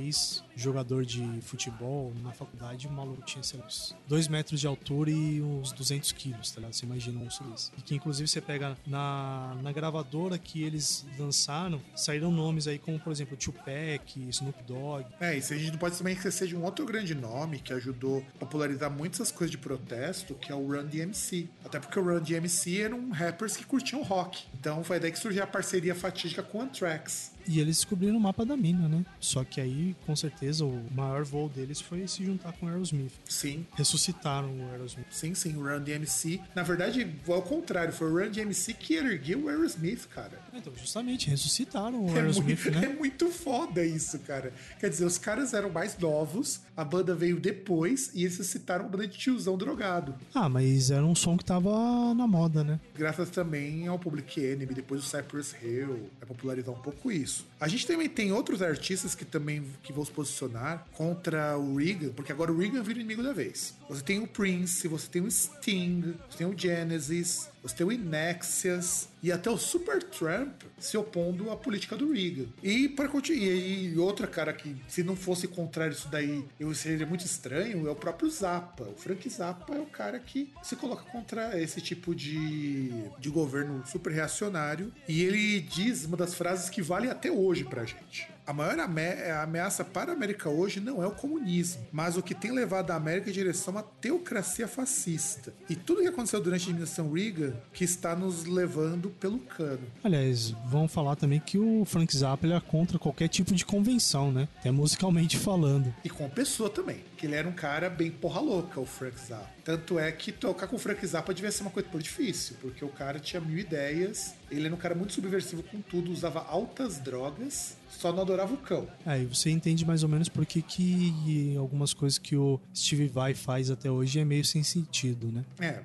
ex-jogador de futebol na faculdade. O maluco tinha, sei lá, uns 2 metros de altura e uns 200 quilos, tá ligado? Você imagina um monstro desse. E que inclusive você pega na, na gravadora que eles lançaram, saíram nomes aí como, por exemplo, Tupac, Snoop Dogg. É, e a gente não pode também esquecer de um outro grande nome que ajudou a popularizar muitas coisas de protesto, que é o Run DMC. Até porque o Run DMC eram rappers que curtiam rock. Então foi daí que surgiu a parceria fatídica com Anthrax. E eles descobriram o mapa da mina, né? Só que aí, com certeza, o maior voo deles foi se juntar com o Aerosmith. Sim, Ressuscitaram o Aerosmith. sim, sim, o Run DMC. Na verdade, ao contrário, foi o Run DMC que ergueu o Aerosmith, cara. Então, justamente, ressuscitaram o É Aerosmith, muito, né? é muito foda isso, cara. Quer dizer, os caras eram mais novos, a banda veio depois e eles citaram uma banda de tiozão drogado. Ah, mas era um som que tava na moda, né? Graças também ao Public Enemy, depois o Cypress Hill, vai popularizar um pouco isso. Peace. A gente também tem outros artistas que também que vão se posicionar contra o Reagan, porque agora o Reagan vira inimigo da vez. Você tem o Prince, você tem o Sting, você tem o Genesis, você tem o Inexias e até o Super Trump se opondo à política do Reagan. E para continuar, e outra cara que se não fosse contrário isso daí, eu seria muito estranho, é o próprio Zappa. O Frank Zappa é o cara que se coloca contra esse tipo de, de governo super reacionário e ele diz uma das frases que vale até hoje pra gente. A maior ame- ameaça para a América hoje não é o comunismo, mas o que tem levado a América em direção a uma teocracia fascista. E tudo que aconteceu durante a administração Reagan que está nos levando pelo cano. Aliás, vamos falar também que o Frank Zappa é contra qualquer tipo de convenção, né? Até musicalmente falando. E com pessoa também, que ele era um cara bem porra louca, o Frank Zappa. Tanto é que tocar com o Frank Zappa devia ser uma coisa por difícil, porque o cara tinha mil ideias, ele era um cara muito subversivo com tudo, usava altas drogas, só não adorava o cão. Aí você entende mais ou menos por que, que algumas coisas que o Steve Vai faz até hoje é meio sem sentido, né? É,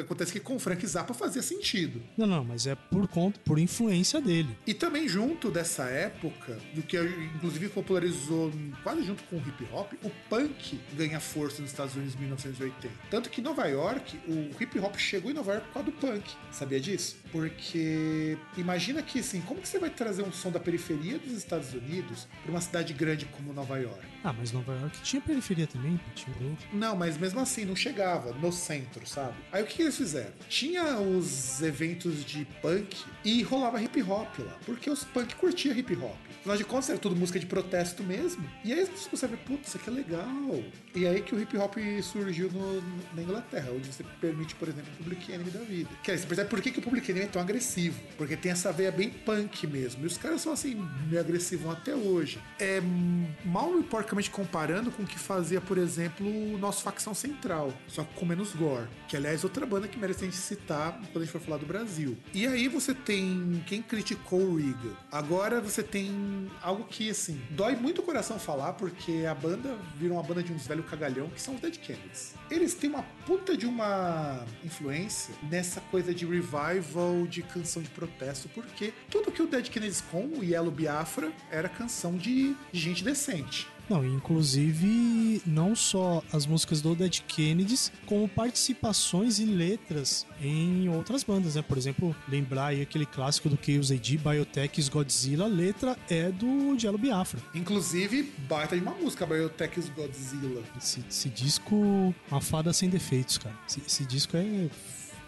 acontece que com o Frank Zappa fazia sentido. Não, não, mas é por conta, por influência dele. E também junto dessa época, do que inclusive popularizou quase junto com o hip hop, o punk ganha força nos Estados Unidos em 1980. Tanto que em Nova York, o hip hop chegou em Nova York por causa do punk. Sabia disso? Porque imagina que assim, como que você vai trazer um som da periferia dos Estados Unidos para uma cidade grande como Nova York? Ah, mas Nova York tinha periferia também, tinha. Não, mas mesmo assim, não chegava no centro, sabe? Aí o que, que eles fizeram? Tinha os eventos de punk e rolava hip hop lá, porque os punk curtia hip hop. Afinal de contas, era tudo música de protesto mesmo. E aí as pessoas ver, putz, isso aqui é legal. E aí que o hip hop surgiu no- na Inglaterra, onde você permite, por exemplo, o Public Enemy da vida. Que aí você percebe por que, que o Public Enemy é tão agressivo. Porque tem essa veia bem punk mesmo. E os caras são assim, meio agressivos até hoje. É mal e porcamente comparando com o que fazia, por exemplo, o nosso Facção Central. Só com menos gore. Que, aliás, outra banda que merece a gente citar quando a gente for falar do Brasil. E aí você tem quem criticou o Reagan. Agora você tem algo que, assim, dói muito o coração falar, porque a banda virou uma banda de uns velhos cagalhão, que são os Dead Kennedys. Eles têm uma puta de uma influência nessa coisa de revival de canção de protesto, porque tudo que o Dead Kennedys com o Yellow Biafra era canção de gente decente. Não, inclusive não só as músicas do Dead Kennedys, como participações e letras em outras bandas, né? Por exemplo, lembrar aí aquele clássico do Chaos AD, Biotech's Godzilla, a letra é do Jello Biafra. Inclusive, baita de uma música, Biotech's Godzilla. Esse, esse disco, uma fada sem defeitos, cara. Esse, esse disco é.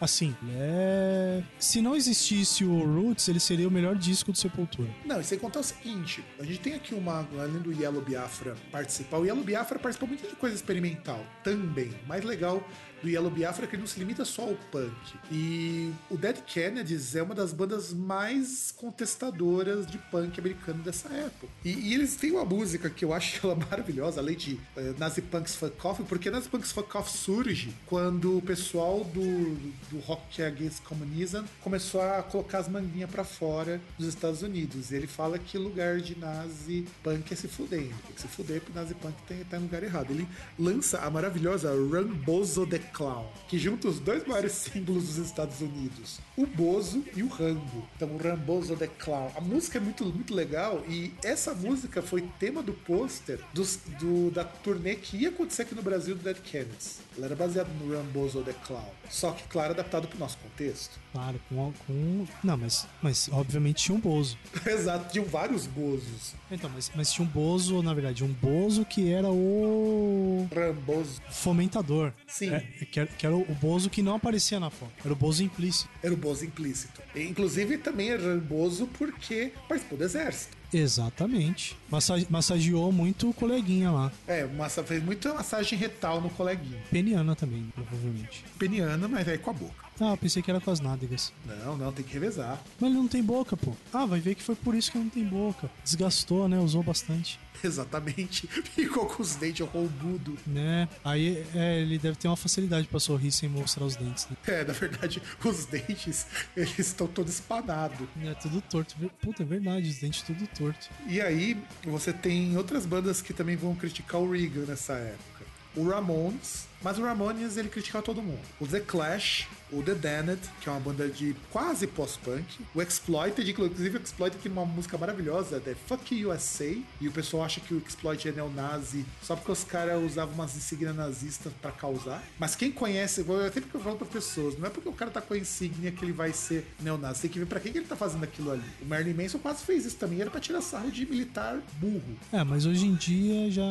Assim, é. Se não existisse o Roots, ele seria o melhor disco do Sepultura. Não, e sem contar o seguinte, a gente tem aqui uma, além do Yellow Biafra participar, o Yellow Biafra participou muito de coisa experimental também. Mais legal do Yellow Biafra que não se limita só ao punk. E o Dead Kennedys é uma das bandas mais contestadoras de punk americano dessa época. E, e eles têm uma música que eu acho ela maravilhosa, além de eh, Nazi Punks Fuck Off, porque Nazi Punks Fuck Off surge quando o pessoal do, do Rock Against Communism começou a colocar as manguinhas pra fora dos Estados Unidos. E ele fala que lugar de nazi punk é se fuder. Tem que se fuder pro nazi punk tem, tá no lugar errado. Ele lança a maravilhosa Run Bozo the Clown, que junta os dois maiores símbolos dos Estados Unidos, o Bozo e o Rambo. Então, o Rambozo the Clown. A música é muito, muito legal e essa música foi tema do pôster do, da turnê que ia acontecer aqui no Brasil do Dead Kennedys. Ela era baseada no Rambozo the Clown. Só que, claro, adaptado pro nosso contexto. Claro, com. com... Não, mas, mas obviamente tinha um Bozo. Exato, tinham vários Bozos. Então, mas, mas tinha um Bozo, na verdade, um Bozo que era o. Rambozo. Fomentador. Sim. É, que, era, que era o Bozo que não aparecia na foto. Era o Bozo implícito. Era o Bozo implícito. E, inclusive também era Rambozo porque participou do exército. Exatamente. Massage, massageou muito o coleguinha lá. É, massa, fez muita massagem retal no coleguinha. Peniana também, provavelmente. Peniana, mas é com a boca. Ah, pensei que era com as nádegas. Não, não, tem que revezar. Mas ele não tem boca, pô. Ah, vai ver que foi por isso que não tem boca. Desgastou, né? Usou bastante. Exatamente. Ficou com os dentes roubudo. Né? Aí é, ele deve ter uma facilidade para sorrir sem mostrar os dentes. Né? É, na verdade, os dentes, eles estão todos espanados. É tudo torto. Puta, é verdade, os dentes tudo torto. E aí, você tem outras bandas que também vão criticar o Reagan nessa época. O Ramones, mas o Ramones ele criticava todo mundo. O The Clash, o The Damned, que é uma banda de quase pós-punk, o Exploited, inclusive o Exploited tem uma música maravilhosa, é Fuck USA, e o pessoal acha que o Exploited é neonazi só porque os caras usavam umas insígnias nazistas para causar. Mas quem conhece, eu sempre que eu falo para pessoas, não é porque o cara tá com a insígnia que ele vai ser neonazi, tem que ver para quem que ele tá fazendo aquilo ali. O Marilyn Manson quase fez isso também, era para tirar sarro de militar burro. É, mas hoje em dia já,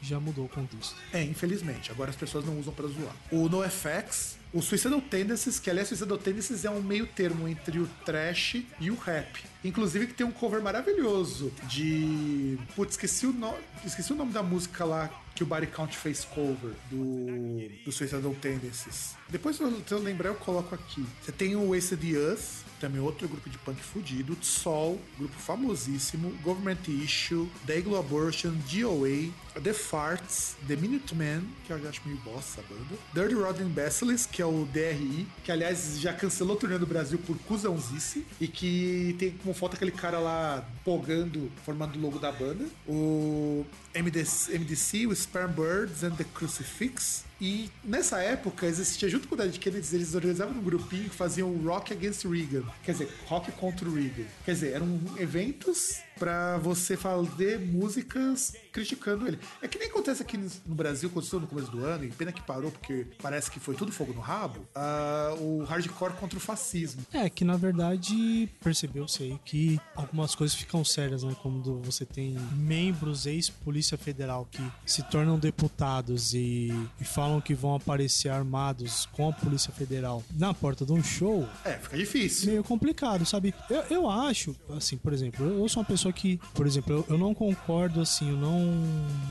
já mudou o contexto. É, infelizmente, agora as pessoas não usam para zoar. O NoFX o Suicidal Tendencies, que aliás, Suicidal Tendencies é um meio termo entre o trash e o rap. Inclusive que tem um cover maravilhoso de. Putz, esqueci o, no... esqueci o nome da música lá que o Body Count fez cover do, do Suicidal Tendencies. Depois, se eu lembrar, eu coloco aqui. Você tem o Ace the também outro grupo de punk fudido, Sol, grupo famosíssimo, Government Issue, The Abortion, DOA, The Farts, The Minutemen, que eu já acho meio bosta a banda, Dirty Rotten Basilisk, que é o DRI, que aliás já cancelou o turnê do Brasil por cuzãozice, e que tem como foto aquele cara lá pogando, formando o logo da banda, o MDC, MDC o Sperm Birds and the Crucifix, e nessa época existia, junto com o Dead Kennedys, eles organizavam um grupinho que faziam Rock Against Reagan. Quer dizer, rock contra o Reagan. Quer dizer, eram eventos para você fazer músicas criticando ele. É que nem acontece aqui no Brasil, aconteceu no começo do ano, e pena que parou porque parece que foi tudo fogo no rabo, uh, o hardcore contra o fascismo. É, que na verdade percebeu-se aí que algumas coisas ficam sérias, né? Como você tem membros ex-polícia federal que se tornam deputados e, e falam que vão aparecer armados com a polícia federal na porta de um show. É, fica difícil. Meio complicado, sabe? Eu, eu acho, assim, por exemplo, eu sou uma pessoa que, por exemplo, eu, eu não concordo, assim, eu não,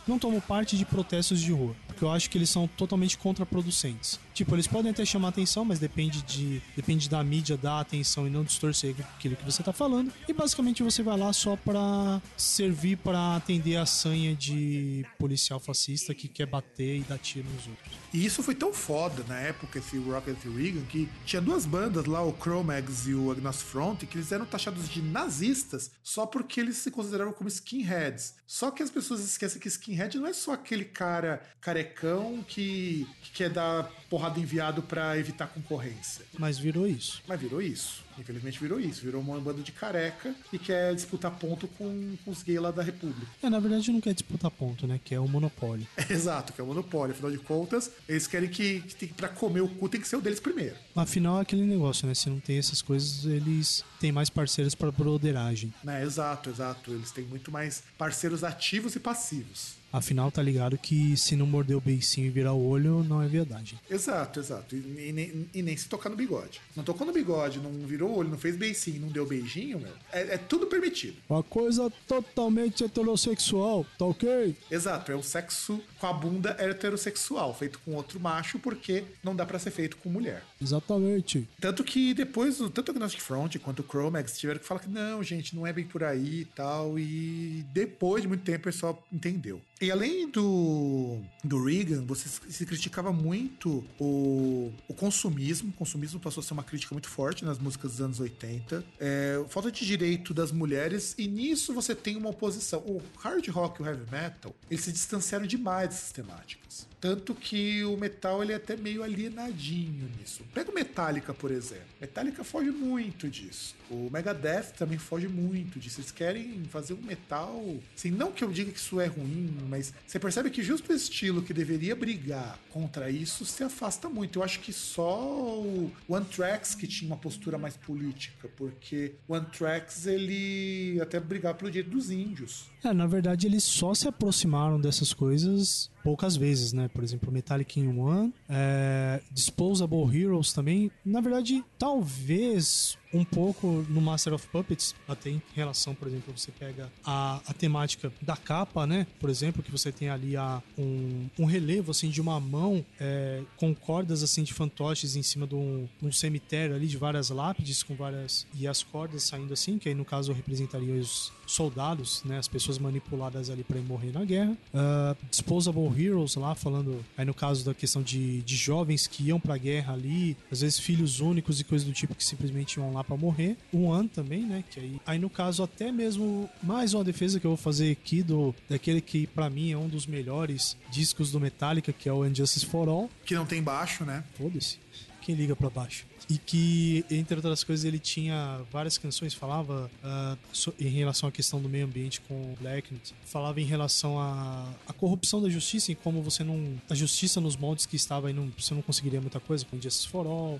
não tomo parte de protestos de rua, porque eu acho que eles são totalmente contraproducentes. Tipo, eles podem até chamar atenção, mas depende de depende da mídia dar atenção e não distorcer aquilo que você tá falando. E basicamente você vai lá só para servir para atender a sanha de policial fascista que quer bater e dar tiro nos outros. E isso foi tão foda na época, esse Rocket Reagan, que tinha duas bandas lá, o Chromags e o Agnostic Front, que eles eram taxados de nazistas só porque eles se consideravam como skinheads. Só que as pessoas esquecem que skinhead não é só aquele cara carecão que, que quer dar porrada enviado para evitar concorrência. Mas virou isso. Mas virou isso. Infelizmente virou isso. Virou uma banda de careca e quer disputar ponto com, com os gays lá da República. É, na verdade não quer disputar ponto, né? Que é o monopólio. É, exato, que é o monopólio. Afinal de contas, eles querem que, que para comer o cu tem que ser o deles primeiro. Afinal, é aquele negócio, né? Se não tem essas coisas, eles têm mais parceiros para broderagem. É, exato, exato. Eles têm muito mais parceiros ativos e passivos. Afinal, tá ligado que se não morder o beicinho e virar o olho, não é verdade. Exato, exato. E, e, nem, e, nem, se tocar no bigode. Não tocou no bigode, não virou o olho, não fez beicinho, não deu beijinho, meu. É, é tudo permitido. Uma coisa totalmente heterossexual, tá ok? Exato, é o sexo com a bunda heterossexual, feito com outro macho, porque não dá para ser feito com mulher. Exatamente. Tanto que depois, tanto o Agnostic Front quanto o Chromax tiveram que falar que não, gente, não é bem por aí e tal. E depois de muito tempo o pessoal entendeu. E além do, do Reagan, você se criticava muito o, o consumismo. O consumismo passou a ser uma crítica muito forte nas músicas dos anos 80. É, falta de direito das mulheres, e nisso você tem uma oposição. O hard rock e o heavy metal, eles se distanciaram demais dessas temáticas. Tanto que o metal ele é até meio alienadinho nisso. Pega o Metallica, por exemplo. Metallica foge muito disso. O Megadeth também foge muito disso. Eles querem fazer um metal. Assim, não que eu diga que isso é ruim, mas você percebe que justo o estilo que deveria brigar contra isso se afasta muito. Eu acho que só o Anthrax que tinha uma postura mais política, porque o Anthrax ele até brigava pelo direito dos índios. É, na verdade, eles só se aproximaram dessas coisas poucas vezes, né? Por exemplo, Metallic in One, é, Disposable Heroes também. Na verdade, talvez um pouco no Master of Puppets, até em relação, por exemplo, você pega a, a temática da capa, né? Por exemplo, que você tem ali a, um, um relevo assim de uma mão é, com cordas assim de fantoches em cima de um, um, cemitério ali de várias lápides com várias e as cordas saindo assim, que aí no caso representariam os soldados, né? As pessoas manipuladas ali para morrer na guerra. Uh, Disposable Heroes lá falando aí no caso da questão de, de jovens que iam para a guerra ali, às vezes filhos únicos e coisas do tipo que simplesmente iam lá para morrer. Um ano também, né? Que aí, aí no caso até mesmo mais uma defesa que eu vou fazer aqui do daquele que para mim é um dos melhores discos do Metallica, que é o Injustice for All. Que não tem baixo, né? Foda-se. Quem liga para baixo? E que, entre outras coisas, ele tinha várias canções, falava uh, so, em relação à questão do meio ambiente com o Blacknut, falava em relação à, à corrupção da justiça e como você não. a justiça nos moldes que estava aí, não, você não conseguiria muita coisa, com Justice for All, uh,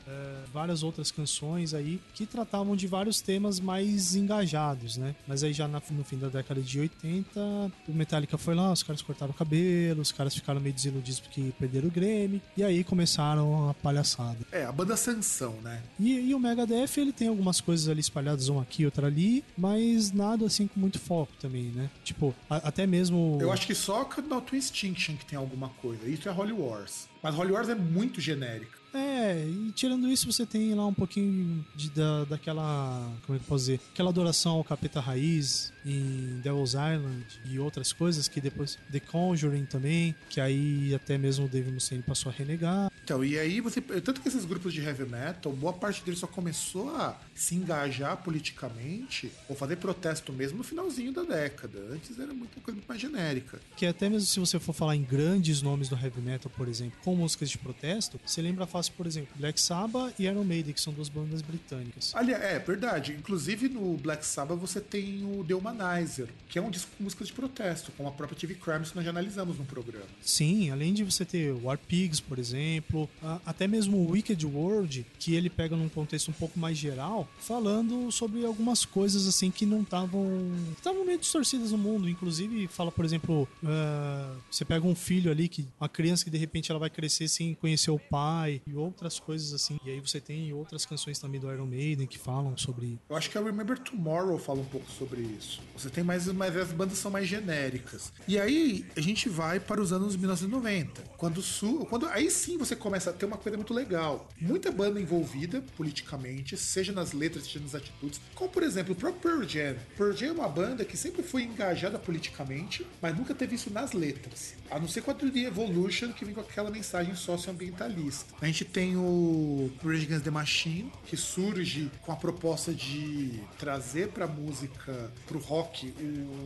várias outras canções aí que tratavam de vários temas mais engajados, né? Mas aí já na, no fim da década de 80, o Metallica foi lá, os caras cortaram o cabelo, os caras ficaram meio desiludidos porque perderam o Grammy, e aí começaram a palhaçada. É, a banda Sansão né? E, e, o Megadeth, ele tem algumas coisas ali espalhadas, um aqui, outra ali, mas nada assim com muito foco também, né? Tipo, a, até mesmo... Eu acho que só Not Extinction que tem alguma coisa. Isso é Holy Wars. Mas Holy Wars é muito genérica. É, e tirando isso, você tem lá um pouquinho de, da, daquela. Como é que eu posso dizer? Aquela adoração ao capeta raiz em Devil's Island e outras coisas que depois. The Conjuring também, que aí até mesmo o David Mustaine passou a renegar. Então, e aí você. Tanto que esses grupos de heavy metal, boa parte deles só começou a se engajar politicamente ou fazer protesto mesmo no finalzinho da década. Antes era muita coisa muito mais genérica. Que até mesmo se você for falar em grandes nomes do heavy metal, por exemplo, com músicas de protesto, você lembra fácil por exemplo, Black Sabbath e Iron Maiden, que são duas bandas britânicas. Aliás, é verdade. Inclusive no Black Sabbath você tem o The Humanizer, que é um disco com música de protesto, como a própria TV Crimes que nós já analisamos no programa. Sim, além de você ter War Pigs, por exemplo, até mesmo o Wicked World, que ele pega num contexto um pouco mais geral, falando sobre algumas coisas assim que não estavam estavam meio distorcidas no mundo. Inclusive fala, por exemplo, uh, você pega um filho ali que uma criança que de repente ela vai crescer sem conhecer o pai e outras coisas assim. E aí você tem outras canções também do Iron Maiden que falam sobre. Eu acho que a Remember Tomorrow fala um pouco sobre isso. Você tem mais, mas as bandas são mais genéricas. E aí a gente vai para os anos 1990, quando su, quando aí sim você começa a ter uma coisa muito legal. Muita banda envolvida politicamente, seja nas letras, seja nas atitudes, como por exemplo o próprio Pearl Jam. Pearl Jam é uma banda que sempre foi engajada politicamente, mas nunca teve isso nas letras. A não ser com a The Evolution, que vem com aquela mensagem socioambientalista. A gente tem o Rage Against the Machine, que surge com a proposta de trazer pra música, pro rock,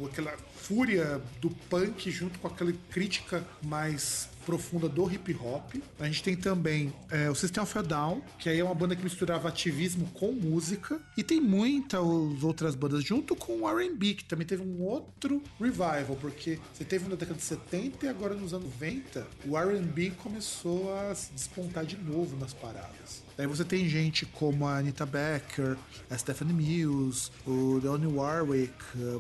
o, aquela fúria do punk junto com aquela crítica mais profunda do hip hop. A gente tem também é, o System of a Down, que aí é uma banda que misturava ativismo com música. E tem muitas outras bandas, junto com o RB, que também teve um outro revival, porque você teve na década de 70 e agora nos anos 90, o RB começou a se despontar de novo nas paradas. Daí você tem gente como a Anita Becker, a Stephanie Mills, o Donny Warwick,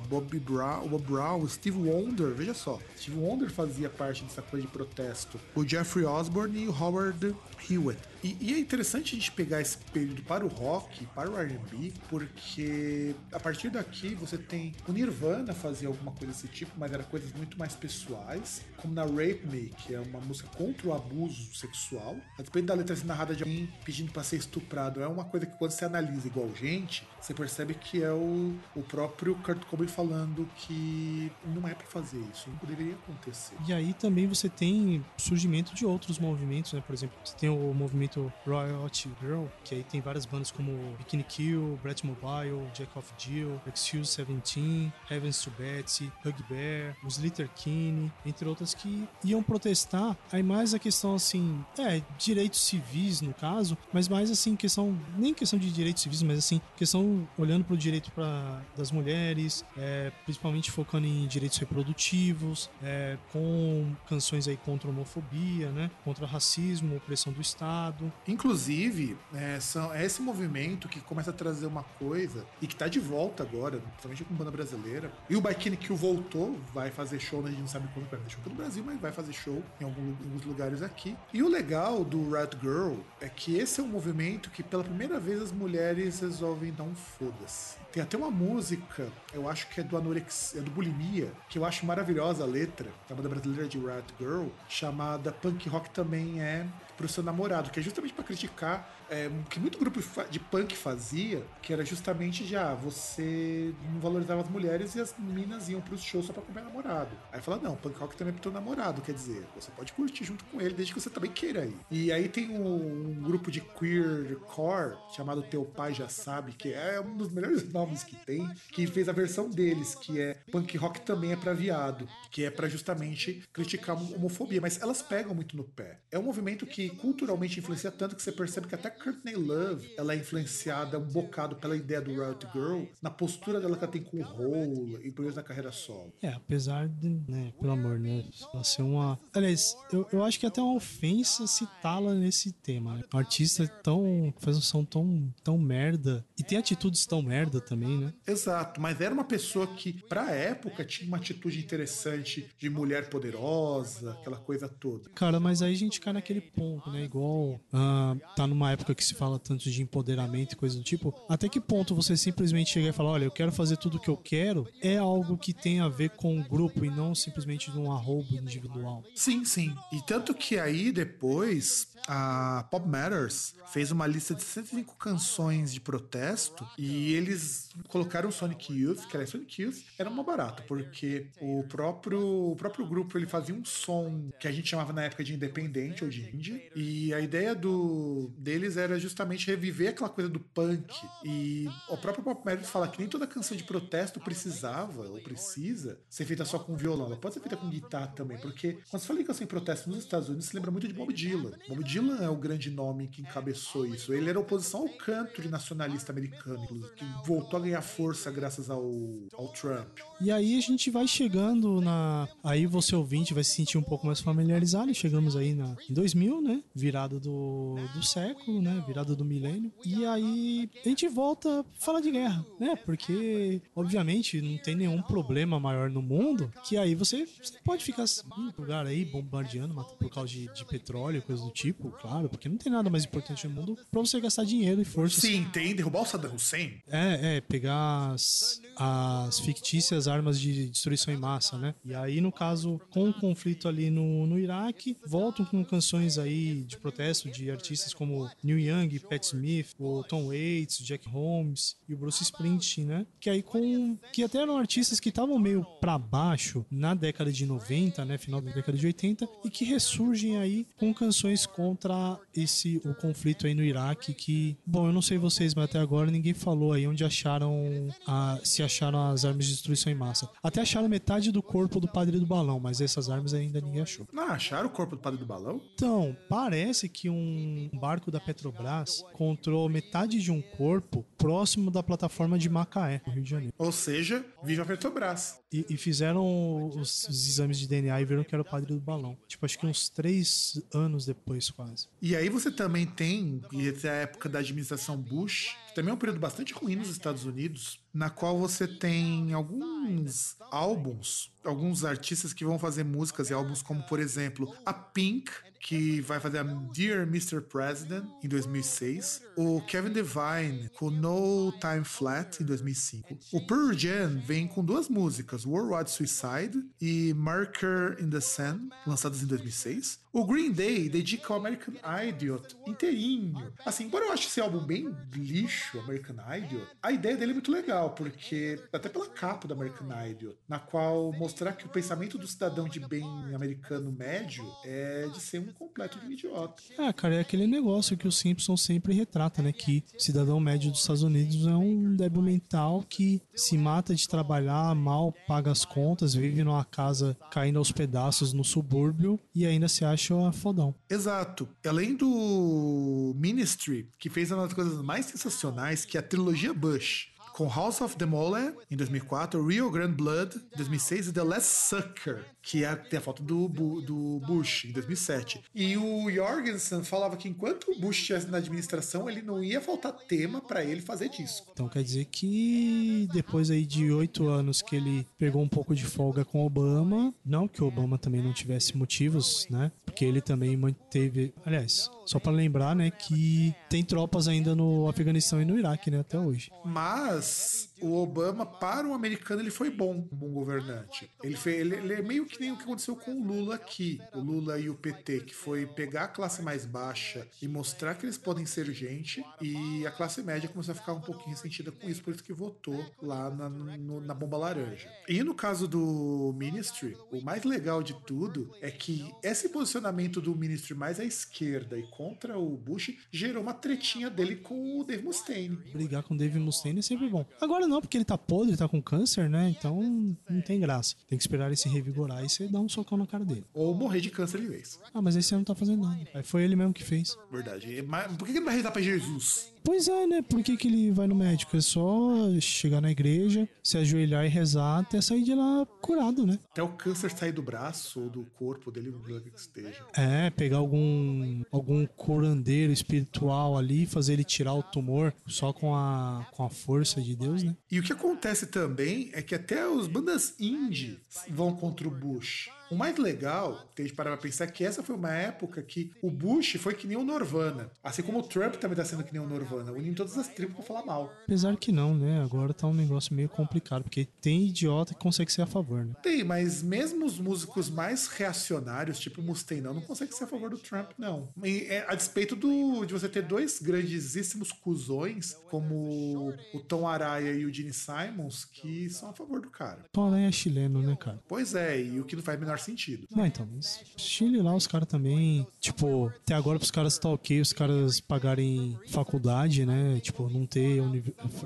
Bobby Brown, Bob Brown, Steve Wonder, veja só, Steve Wonder fazia parte dessa coisa de protesto. O Jeffrey Osborne e o Howard Hewitt. E, e, é interessante a gente pegar esse período para o rock, para o R&B, porque a partir daqui você tem o Nirvana fazia alguma coisa desse tipo, mas era coisas muito mais pessoais, como na Rape Me, que é uma música contra o abuso sexual. A despeito da letra ser narrada de alguém pedindo para ser estuprado, é uma coisa que quando você analisa igual gente, você percebe que é o, o próprio Kurt Cobain falando que não é para fazer isso, não deveria acontecer. E aí também você tem surgimento de outros movimentos, né? Por exemplo, você tem o movimento Royalty Girl, que aí tem várias bandas como Bikini Kill, Brett Mobile, Jack of Jill, Excuse 17, Heavens to Betsy, Hug Bear, os Litter Kinney, entre outras que iam protestar. Aí mais a questão assim, é, direitos civis no caso, mas mais assim, questão, nem questão de direitos civis, mas assim, questão olhando para o direito pra, das mulheres, é, principalmente focando em direitos reprodutivos, é, com canções aí contra a homofobia, né, contra racismo, opressão do Estado. Inclusive, é, são, é esse movimento que começa a trazer uma coisa e que está de volta agora, principalmente com banda brasileira. E o Bikini Kill voltou, vai fazer show, né, a gente não sabe quando vai fazer show no Brasil, mas vai fazer show em alguns lugares aqui. E o legal do Red Girl é que esse é um movimento que pela primeira vez as mulheres resolvem dar um foda-se. Tem até uma música, eu acho que é do Anorexia, é do Bulimia, que eu acho maravilhosa a letra, da banda brasileira de Rat Girl, chamada Punk Rock também é pro seu namorado, que é justamente para criticar é, que muito grupo de punk fazia, que era justamente já você não valorizava as mulheres e as meninas iam pros shows só pra comer namorado. Aí fala, não, punk rock também é pro teu namorado, quer dizer, você pode curtir junto com ele desde que você também queira ir. E aí tem um, um grupo de queer core chamado Teu Pai Já Sabe, que é um dos melhores nomes que tem, que fez a versão deles, que é punk rock também é pra viado, que é para justamente criticar a homofobia, mas elas pegam muito no pé. É um movimento que culturalmente influencia tanto que você percebe que até Courtney Love, ela é influenciada um bocado pela ideia do Riot Girl, na postura dela que ela tem com o rolo e por isso na carreira solo. É, apesar de, né, pelo amor, né, ela ser uma... Aliás, eu, eu acho que é até uma ofensa citá-la nesse tema, né? Um artista tão... faz um som tão, tão merda e tem atitudes tão merda também, né? Exato, mas era uma pessoa que, pra época, tinha uma atitude interessante de mulher poderosa, aquela coisa toda. Cara, mas aí a gente cai naquele ponto, né? Igual uh, tá numa época que se fala tanto de empoderamento e coisa do tipo, até que ponto você simplesmente chegar e falar, olha, eu quero fazer tudo o que eu quero, é algo que tem a ver com o grupo e não simplesmente de um arrobo individual. Sim, sim. E tanto que aí depois a Pop Matters fez uma lista de 105 canções de protesto e eles colocaram Sonic Youth, que era Sonic Youth, era uma barata, porque o próprio, o próprio grupo ele fazia um som que a gente chamava na época de independente ou de indie, e a ideia do deles era justamente reviver aquela coisa do punk. E o próprio Pop Matters fala que nem toda canção de protesto precisava ou precisa ser feita só com violão, ela pode ser feita com guitarra também, porque quando se fala em canção de protesto nos Estados Unidos, se lembra muito de Bob Dylan. Bob Dylan é o grande nome que encabeçou isso. Ele era oposição ao country nacionalista americano, que voltou a ganhar força graças ao, ao Trump. E aí a gente vai chegando na. Aí você ouvinte vai se sentir um pouco mais familiarizado. Chegamos aí na, em 2000, né? Virada do, do século, né? Virada do milênio. E aí a gente volta a falar de guerra, né? Porque, obviamente, não tem nenhum problema maior no mundo que aí você, você pode ficar em lugar aí bombardeando por causa de, de petróleo, coisa do tipo, claro, porque não tem nada mais importante no mundo pra você gastar dinheiro e força. Sim, tem derrubar o Saddam Hussein. É, é, pegar as, as fictícias armas de destruição em massa, né? E aí, no caso, com o conflito ali no, no Iraque, voltam com canções aí de protesto de artistas como Neil Young, Pat Smith, o Tom Waits, o Jack Holmes e o Bruce Springsteen, né? Que aí com que até eram artistas que estavam meio para baixo na década de 90, né, final da década de 80 e que ressurgem aí com canções contra esse o conflito aí no Iraque que, bom, eu não sei vocês, mas até agora ninguém falou aí onde acharam a, se acharam as armas de destruição em massa. Até acharam metade do corpo do padre do balão, mas essas armas ainda ninguém achou. Não, acharam o corpo do padre do balão? Então, parece que um barco da Petrobras encontrou metade de um corpo próximo da plataforma de Macaé, no Rio de Janeiro. Ou seja, viva a Petrobras. E, e fizeram os, os, exames de DNA e viram que era o padre do balão. Tipo, acho que uns três anos depois, quase. E aí você também tem, e até a época da administração Bush, que também é um período bastante ruim nos Estados Unidos, na qual você tem alguns álbuns, alguns artistas que vão fazer músicas e álbuns como, por exemplo, a Pink, que vai fazer a Dear Mr. President em 2006, o Kevin Devine com No Time Flat em 2005. O Pearl Jam vem com duas músicas, Worldwide Suicide e Marker in the Sun, lançadas em 2006. O Green Day dedica ao American Idiot inteirinho. Assim, embora eu ache esse álbum bem lixo, American Idiot, a ideia dele é muito legal, porque até pela capa do American Idiot, na qual mostrar que o pensamento do cidadão de bem americano médio é de ser um completo idiota. Ah, cara, é aquele negócio que o Simpson sempre retrata, né? Que cidadão médio dos Estados Unidos é um débil mental que se mata de trabalhar, mal paga as contas, vive numa casa caindo aos pedaços no subúrbio e ainda se acha fodão. Exato. Além do Ministry, que fez uma das coisas mais sensacionais, que é a trilogia Bush com House of the Mole em 2004, Rio Grande Blood em 2006 e The Last Sucker, que é, tem a foto do, do Bush em 2007. E o Jorgensen falava que enquanto o Bush estivesse na administração, ele não ia faltar tema para ele fazer disco. Então quer dizer que depois aí de oito anos que ele pegou um pouco de folga com Obama, não que o Obama também não tivesse motivos, né? Porque ele também manteve, aliás, só para lembrar, né, que tem tropas ainda no Afeganistão e no Iraque, né, até hoje. Mas o Obama, para o americano, ele foi bom, um bom governante. Ele, foi, ele, ele, é meio que nem o que aconteceu com o Lula aqui, o Lula e o PT, que foi pegar a classe mais baixa e mostrar que eles podem ser gente, e a classe média começou a ficar um pouquinho ressentida com isso, por isso que votou lá na, no, na bomba laranja. E no caso do Ministry, o mais legal de tudo é que esse posicionamento do Ministry mais à esquerda e contra o Bush gerou uma tretinha dele com o Dave Mustaine. Brigar com o Dave Mustaine é sempre bom. Agora não, porque ele tá podre, tá com câncer, né? Então não tem graça. Tem que esperar ele se revigorar e você dá um socão na cara dele. Ou morrer de câncer de vez. Ah, mas esse ano não tá fazendo nada. Aí foi ele mesmo que fez. Verdade. Mas por que ele vai rezar pra Jesus? Pois é, né? Por que, que ele vai no médico? É só chegar na igreja, se ajoelhar e rezar até sair de lá curado, né? Até o câncer sair do braço ou do corpo dele, onde que esteja. É, pegar algum, algum curandeiro espiritual ali, fazer ele tirar o tumor só com a, com a força de Deus, né? E o que acontece também é que até os bandas indie vão contra o Bush. O mais legal, tem de parar pra pensar, é que essa foi uma época que o Bush foi que nem o Norvana. Assim como o Trump também tá sendo que nem o Norvana, unindo todas as tribos pra falar mal. Apesar que não, né? Agora tá um negócio meio complicado, porque tem idiota que consegue ser a favor, né? Tem, mas mesmo os músicos mais reacionários, tipo Mustaine, não, não conseguem ser a favor do Trump, não. E, é, a despeito do, de você ter dois grandíssimos cuzões, como o Tom Araya e o Gene Simons, que são a favor do cara. Tom Araya é chileno, né, cara? Pois é, e o que não faz menor sentido. Não, então, mas Chile lá, os caras também, tipo, até agora pros caras tá ok, os caras pagarem faculdade, né? Tipo, não ter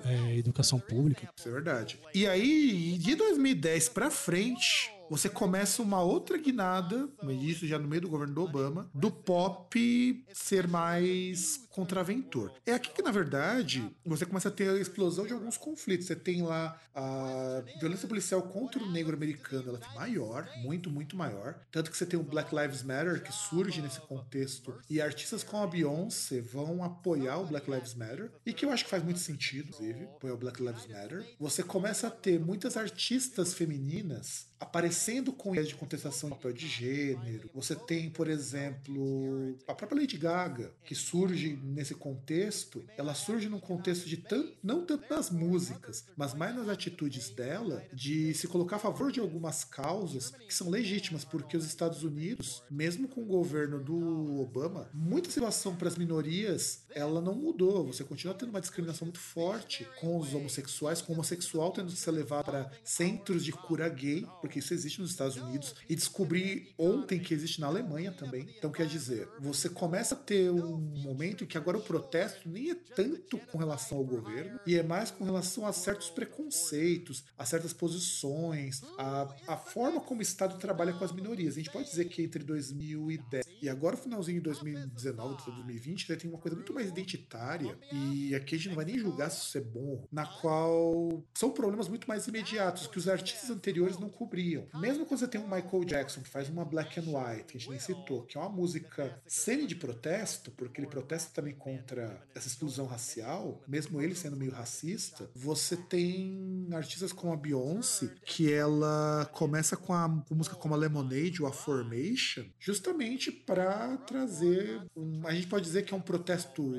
é, educação pública. Isso é verdade. E aí, de 2010 pra frente, você começa uma outra guinada, isso já no meio do governo do Obama, do pop ser mais contraventor. É aqui que, na verdade, você começa a ter a explosão de alguns conflitos. Você tem lá a violência policial contra o negro americano, ela é maior, muito, muito maior. Tanto que você tem o Black Lives Matter, que surge nesse contexto, e artistas como a Beyoncé vão apoiar o Black Lives Matter, e que eu acho que faz muito sentido, inclusive, apoiar o Black Lives Matter. Você começa a ter muitas artistas femininas aparecendo com ideias de contestação de papel de gênero. Você tem, por exemplo, a própria Lady Gaga, que surge nesse contexto. Ela surge num contexto de não tanto nas músicas, mas mais nas atitudes dela de se colocar a favor de algumas causas que são legítimas, porque os Estados Unidos, mesmo com o governo do Obama, muita situação para as minorias ela não mudou. Você continua tendo uma discriminação muito forte com os homossexuais, com o homossexual tendo que ser levado para centros de cura gay, porque isso existe nos Estados Unidos, e descobri ontem que existe na Alemanha também. Então, quer dizer, você começa a ter um momento em que agora o protesto nem é tanto com relação ao governo, e é mais com relação a certos preconceitos, a certas posições, a, a forma como o Estado trabalha com as minorias. A gente pode dizer que entre 2010 e agora, finalzinho de 2019, 2020, já tem uma coisa muito mais identitária, e aqui a gente não vai nem julgar se isso é bom, na qual são problemas muito mais imediatos que os artistas anteriores não cobriam. Mesmo quando você tem um Michael Jackson que faz uma Black and White, que a gente nem citou, que é uma música semi de protesto, porque ele protesta também contra essa exclusão racial, mesmo ele sendo meio racista, você tem artistas como a Beyoncé, que ela começa com a com música como a Lemonade ou a Formation, justamente para trazer. Um, a gente pode dizer que é um protesto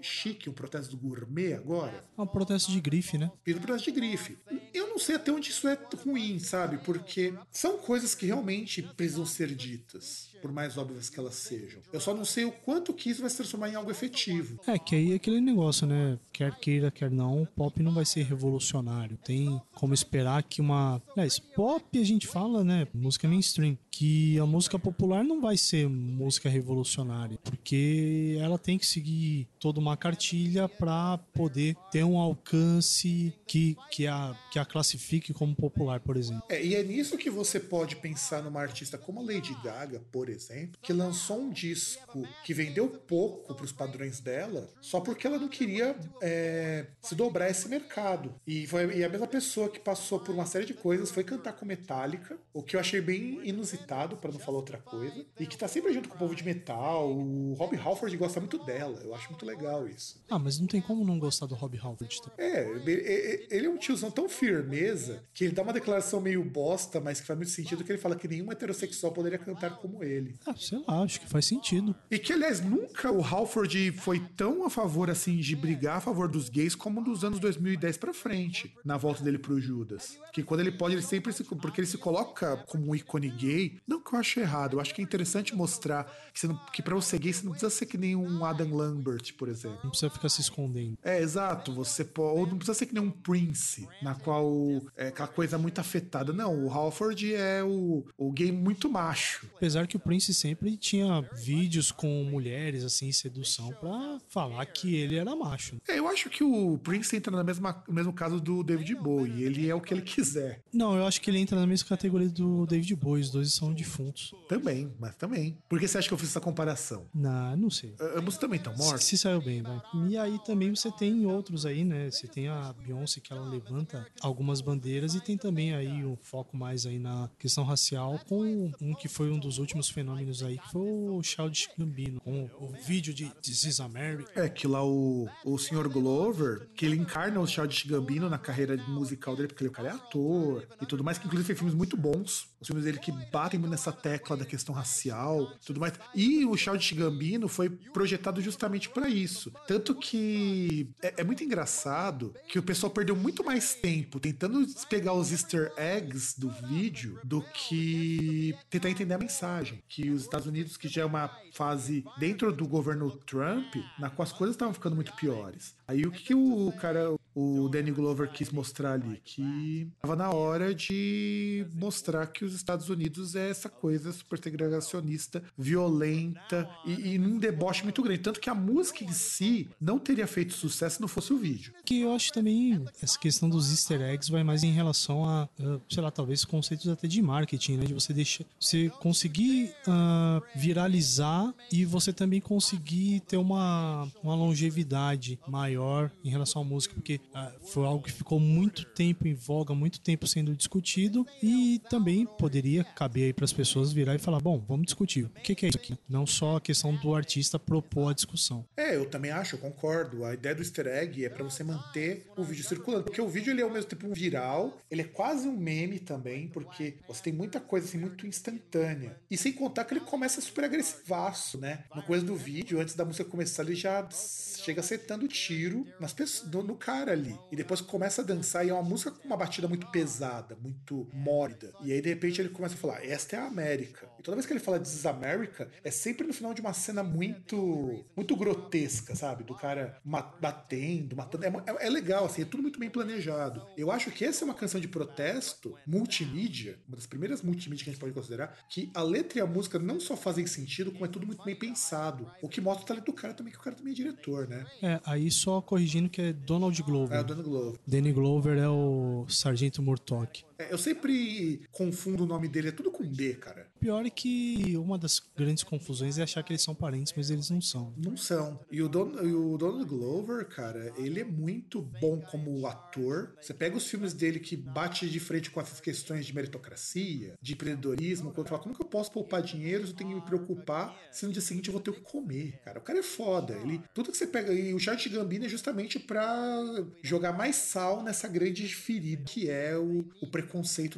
chique, um protesto gourmet agora. É um protesto de grife, né? Um protesto de grife. Eu não sei até onde isso é ruim, sabe? Porque são coisas que realmente precisam ser ditas, por mais óbvias que elas sejam. Eu só não sei o quanto que isso vai se transformar em algo efetivo. É, que aí é aquele negócio, né? Quer queira, quer não, o pop não vai ser revolucionário. Tem como esperar que uma. É, pop a gente fala, né? Música mainstream. Que a música popular não vai ser música revolucionária, porque ela tem que seguir toda uma cartilha para poder ter um alcance que, que, a, que a classifique como popular, por exemplo. É, e é nisso que você pode pensar numa artista como a Lady Gaga, por exemplo, que lançou um disco que vendeu pouco para os padrões dela, só porque ela não queria é, se dobrar esse mercado. E foi e a mesma pessoa que passou por uma série de coisas foi cantar com Metallica, o que eu achei bem inusitado, para não falar outra coisa, e que tá sempre junto com o povo de metal. O Rob Halford gosta muito dela, eu acho muito legal isso. Ah, mas não tem como não gostar do Rob Halford também. É, ele é um tiozão tão firmeza que ele dá uma declaração meio bosta, mas que faz muito sentido que ele fala que nenhum heterossexual poderia cantar como ele. Ah, sei lá, acho que faz sentido. E que, aliás, nunca o Halford foi tão a favor, assim, de brigar a favor dos gays como dos anos 2010 pra frente, na volta dele pro Judas. Que quando ele pode, ele sempre se. Porque ele se coloca como um ícone gay. Não que eu acho errado, eu acho que é interessante mostrar que, não, que pra você gay, você não precisa ser que nem um Adam Lambert, por exemplo. Não precisa ficar se escondendo. É, exato. Você pode. Ou não precisa ser que nem um Prince, na qual é aquela coisa muito afetada. Não, o Halford é o, o gay muito macho. Apesar que o Prince sempre tinha vídeos com mulheres, assim, sedução, pra falar que ele era macho. É, eu acho que o Prince entra na mesma, no mesmo caso do David Bowie. Ele é o que ele quiser. Não, eu acho que ele entra na mesma categoria do David Bowie. Os dois são defuntos. Também, mas também. Por que você acha que eu fiz essa comparação? Não, não sei. Ambos também estão mortos? Se, se saiu bem, vai. E aí também você tem outros aí, né? Você tem a Beyoncé que ela levanta algumas bandeiras e tem também aí um foco mais aí na questão racial com um que foi um dos últimos fenômenos aí, que foi o Childish Gambino, com o vídeo de This is America. É, que lá o, o Sr. Glover, que ele encarna o Childish Gambino na carreira musical dele, porque ele, o cara é ator e tudo mais, que inclusive fez filmes muito bons. Os filmes dele que batem muito nessa tecla da questão racial tudo mais. E o Childish Gambino foi projetado justamente pra isso. Tanto que é, é muito engraçado que o pessoal perdeu muito mais tempo tentando pegar os easter eggs do vídeo do que tentar entender a mensagem. Que os Estados Unidos, que já é uma fase dentro do governo Trump, na qual as coisas estavam ficando muito piores. Aí o que, que o cara, o Danny Glover quis mostrar ali? Que tava na hora de mostrar que os Estados Unidos é essa coisa super segregacionista, violenta e, e num deboche muito grande. Tanto que a música em si não teria feito sucesso se não fosse o vídeo. Que eu acho também essa questão dos easter eggs vai mais em relação a, sei lá, talvez conceitos até de marketing, né? De você deixar, você conseguir ah, viralizar e você também conseguir ter uma, uma longevidade maior em relação à música, porque ah, foi algo que ficou muito tempo em voga, muito tempo sendo discutido e também poderia caber aí para as pessoas virar e falar, bom, vamos discutir o que, que é isso aqui, não só a questão do artista propor a discussão. É, eu também acho, eu concordo. A ideia do easter egg é pra você manter o vídeo circulando. Porque o vídeo ele é ao mesmo tempo um viral, ele é quase um meme também, porque você tem muita coisa assim muito instantânea. E sem contar que ele começa super agressivaço, né? Uma coisa do vídeo, antes da música começar, ele já chega acertando tiro nas pessoas, no, no cara ali. E depois começa a dançar e é uma música com uma batida muito pesada, muito mórbida. E aí de repente ele começa a falar: Esta é a América. E toda vez que ele fala This is America, é sempre no final de uma cena muito muito grotesca, sabe? Do cara batendo, matando. É, é- é legal, assim, é tudo muito bem planejado. Eu acho que essa é uma canção de protesto multimídia, uma das primeiras multimídia que a gente pode considerar, que a letra e a música não só fazem sentido, como é tudo muito bem pensado. O que mostra o talento do cara também, que o cara também é diretor, né? É, aí só corrigindo que é Donald Glover. É o Donald Glover. Danny Glover é o Sargento Murtock. É, eu sempre confundo o nome dele, é tudo com B, cara. Pior pior é que uma das grandes confusões é achar que eles são parentes, mas eles não são. Não são. E o, Don, e o Donald Glover, cara, ele é muito bom como ator. Você pega os filmes dele que bate de frente com essas questões de meritocracia, de empreendedorismo, quando fala, como que eu posso poupar dinheiro se eu tenho que me preocupar se no dia seguinte eu vou ter o que comer? Cara, o cara é foda. Ele, tudo que você pega. E o Charles Gambino é justamente pra jogar mais sal nessa grande ferida que é o, o preconceito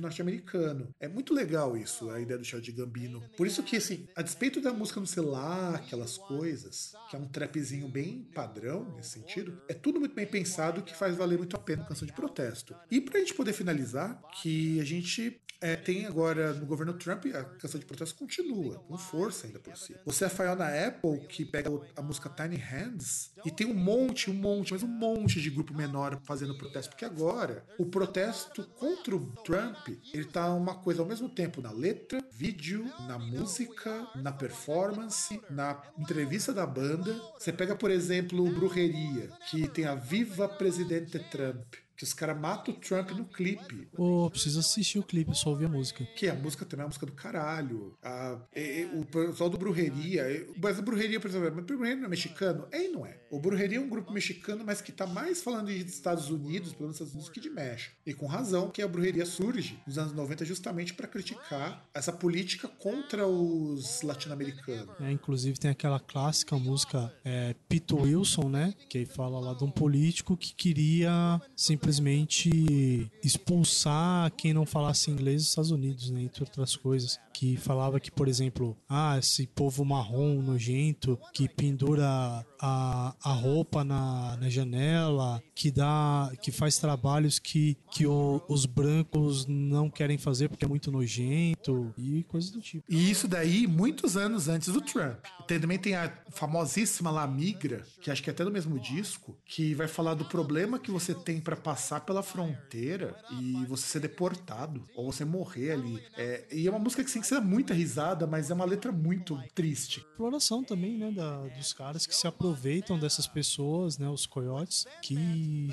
norte-americano. É muito legal isso, a ideia do Charles Gambino. Por isso que, assim, a despeito da música no celular, aquelas coisas, que é um trapzinho bem padrão nesse sentido, é tudo muito bem pensado que faz valer muito a pena a canção de protesto. E pra gente poder finalizar, que a gente é, tem agora no governo Trump, a canção de protesto continua, com força ainda por si. Você é a na Apple, que pega a música Tiny Hands, e tem um monte, um monte, mas um monte de grupo menor fazendo protesto, porque agora o protesto contra o Trump, ele tá uma coisa ao mesmo tempo na letra, vídeo, na música, na performance, na entrevista da banda. Você pega, por exemplo, o Brujeria, que tem a Viva Presidente Trump que os caras matam o Trump no clipe. Pô, oh, preciso assistir o clipe, só ouvir a música. Que a música também é uma música do caralho. A, e, o pessoal do Brujeria. Mas a Brujeria, por exemplo, o Brujeria não é mexicano? É e não é. O Brujeria é um grupo mexicano, mas que tá mais falando de Estados Unidos, pelo menos Estados Unidos, que de México. E com razão que a Brujeria surge nos anos 90 justamente para criticar essa política contra os latino-americanos. É, inclusive tem aquela clássica música é, Pito Wilson, né? Que fala lá de um político que queria simplesmente simplesmente expulsar quem não falasse inglês dos Estados Unidos, né, entre outras coisas. Que falava que, por exemplo, ah, esse povo marrom nojento que pendura a, a roupa na, na janela, que dá, que faz trabalhos que, que o, os brancos não querem fazer porque é muito nojento e coisas do tipo. E isso daí muitos anos antes do Trump. Também tem a famosíssima La Migra, que acho que é até do mesmo disco, que vai falar do problema que você tem para passar pela fronteira e você ser deportado ou você morrer ali. É, e é uma música que sim, que você dá muita risada, mas é uma letra muito triste. Exploração também, né, da, dos caras que se aproveitam dessas pessoas, né, os coiotes, que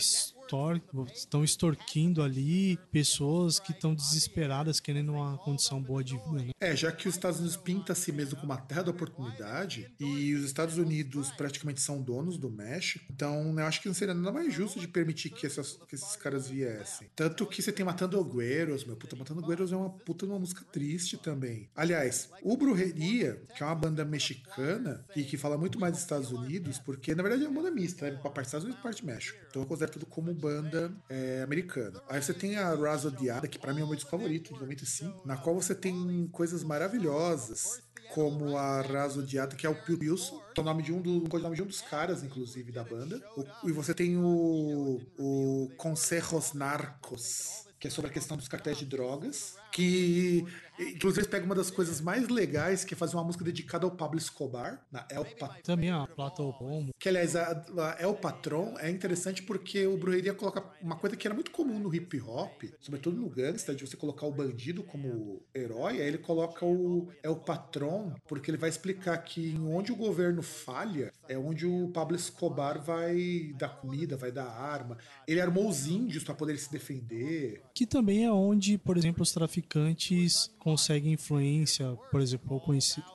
estão extorquindo ali pessoas que estão desesperadas querendo uma condição boa de vida. Né? É, já que os Estados Unidos pinta a si mesmo como uma terra da oportunidade e os Estados Unidos praticamente são donos do México, então eu acho que não seria nada mais justo de permitir que, essas, que esses caras viessem. Tanto que você tem Matando Gueros, meu puta, Matando Gueros é uma puta uma música triste também. Aliás, o Brujeria, que é uma banda mexicana e que fala muito mais dos Estados Unidos, porque na verdade é uma banda mista, né? parte dos Estados Unidos e parte do México. Então eu considero tudo como banda é, americana. Aí você tem a Raz Odiada, que para mim é o meu disco favorito, de 95, na qual você tem coisas maravilhosas como a Raz Odiada, que é o Phil Wilson, que é o nome de um, do, nome de um dos caras, inclusive, da banda. O, e você tem o, o Narcos, que é sobre a questão dos cartéis de drogas, que Inclusive, pega uma das coisas mais legais, que é fazer uma música dedicada ao Pablo Escobar, na El Patron. Também a Plata Bombo. Que, aliás, a, a El Patron é interessante porque o Brujeria coloca uma coisa que era muito comum no hip hop, sobretudo no gangsta, de você colocar o bandido como herói, aí ele coloca o El Patron, porque ele vai explicar que onde o governo falha é onde o Pablo Escobar vai dar comida, vai dar arma. Ele armou os índios para poder se defender. Que também é onde, por exemplo, os traficantes conseguem influência, por exemplo,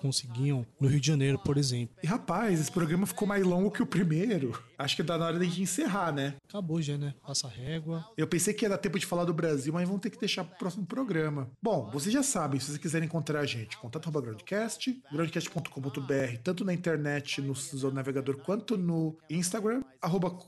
conseguiam no Rio de Janeiro, por exemplo. E rapaz, esse programa ficou mais longo que o primeiro. Acho que dá na hora de encerrar, né? Acabou já, né? Passa régua. Eu pensei que ia dar tempo de falar do Brasil, mas vamos ter que deixar pro próximo programa. Bom, vocês já sabem, se vocês quiserem encontrar a gente, contato groundcast, groundcast.com.br, tanto na internet, no seu navegador, quanto no Instagram, arroba,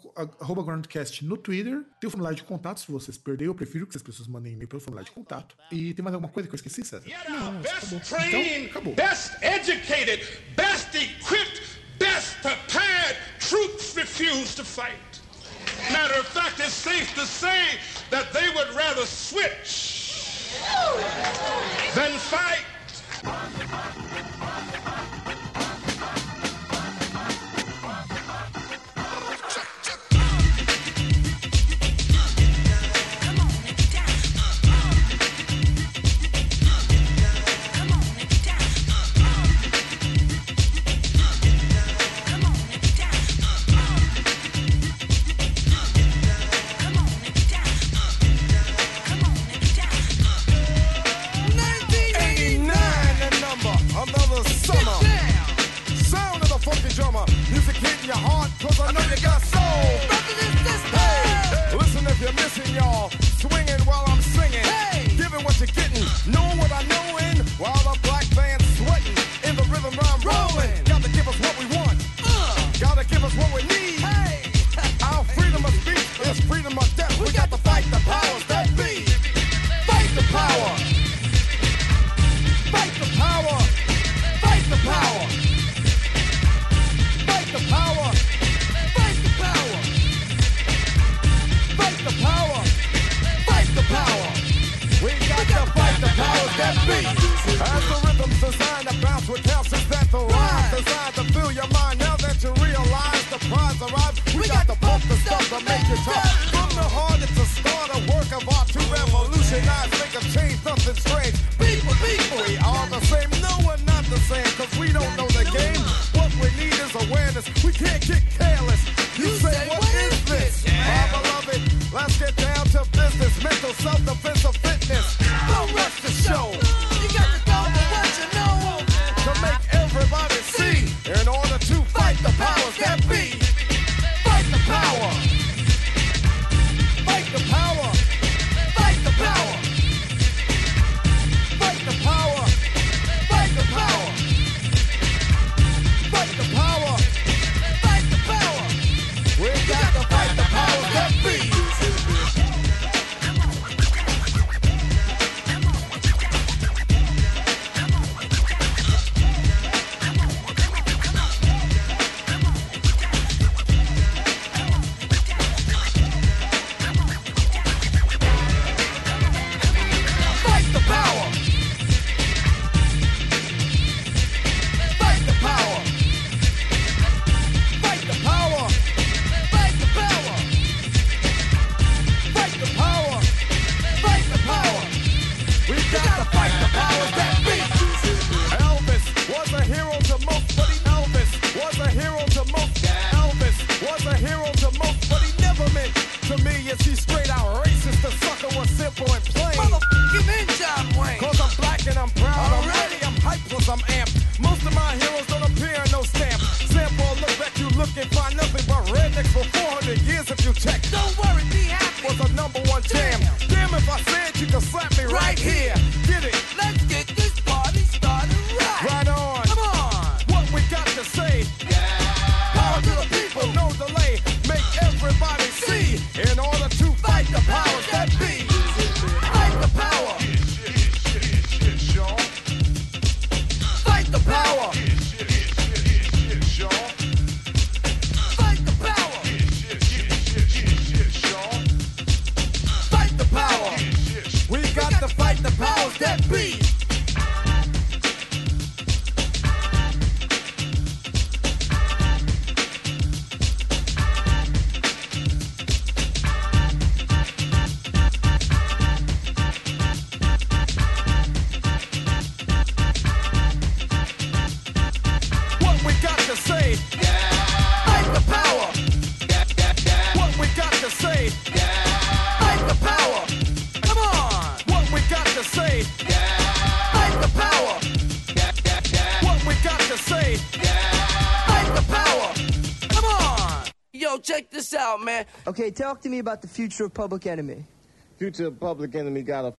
arroba groundcast no Twitter. Tem o formulário de contato, se vocês perderem, eu prefiro que as pessoas mandem e-mail pelo formulário de contato. E tem mais alguma coisa que eu esqueci, César? Não, best trained, então, best educated, best equipped, best prepared troops refuse to fight. Matter of fact, it's safe to say that they would rather switch than fight. Okay, talk to me about the future of Public Enemy. Future Public Enemy got a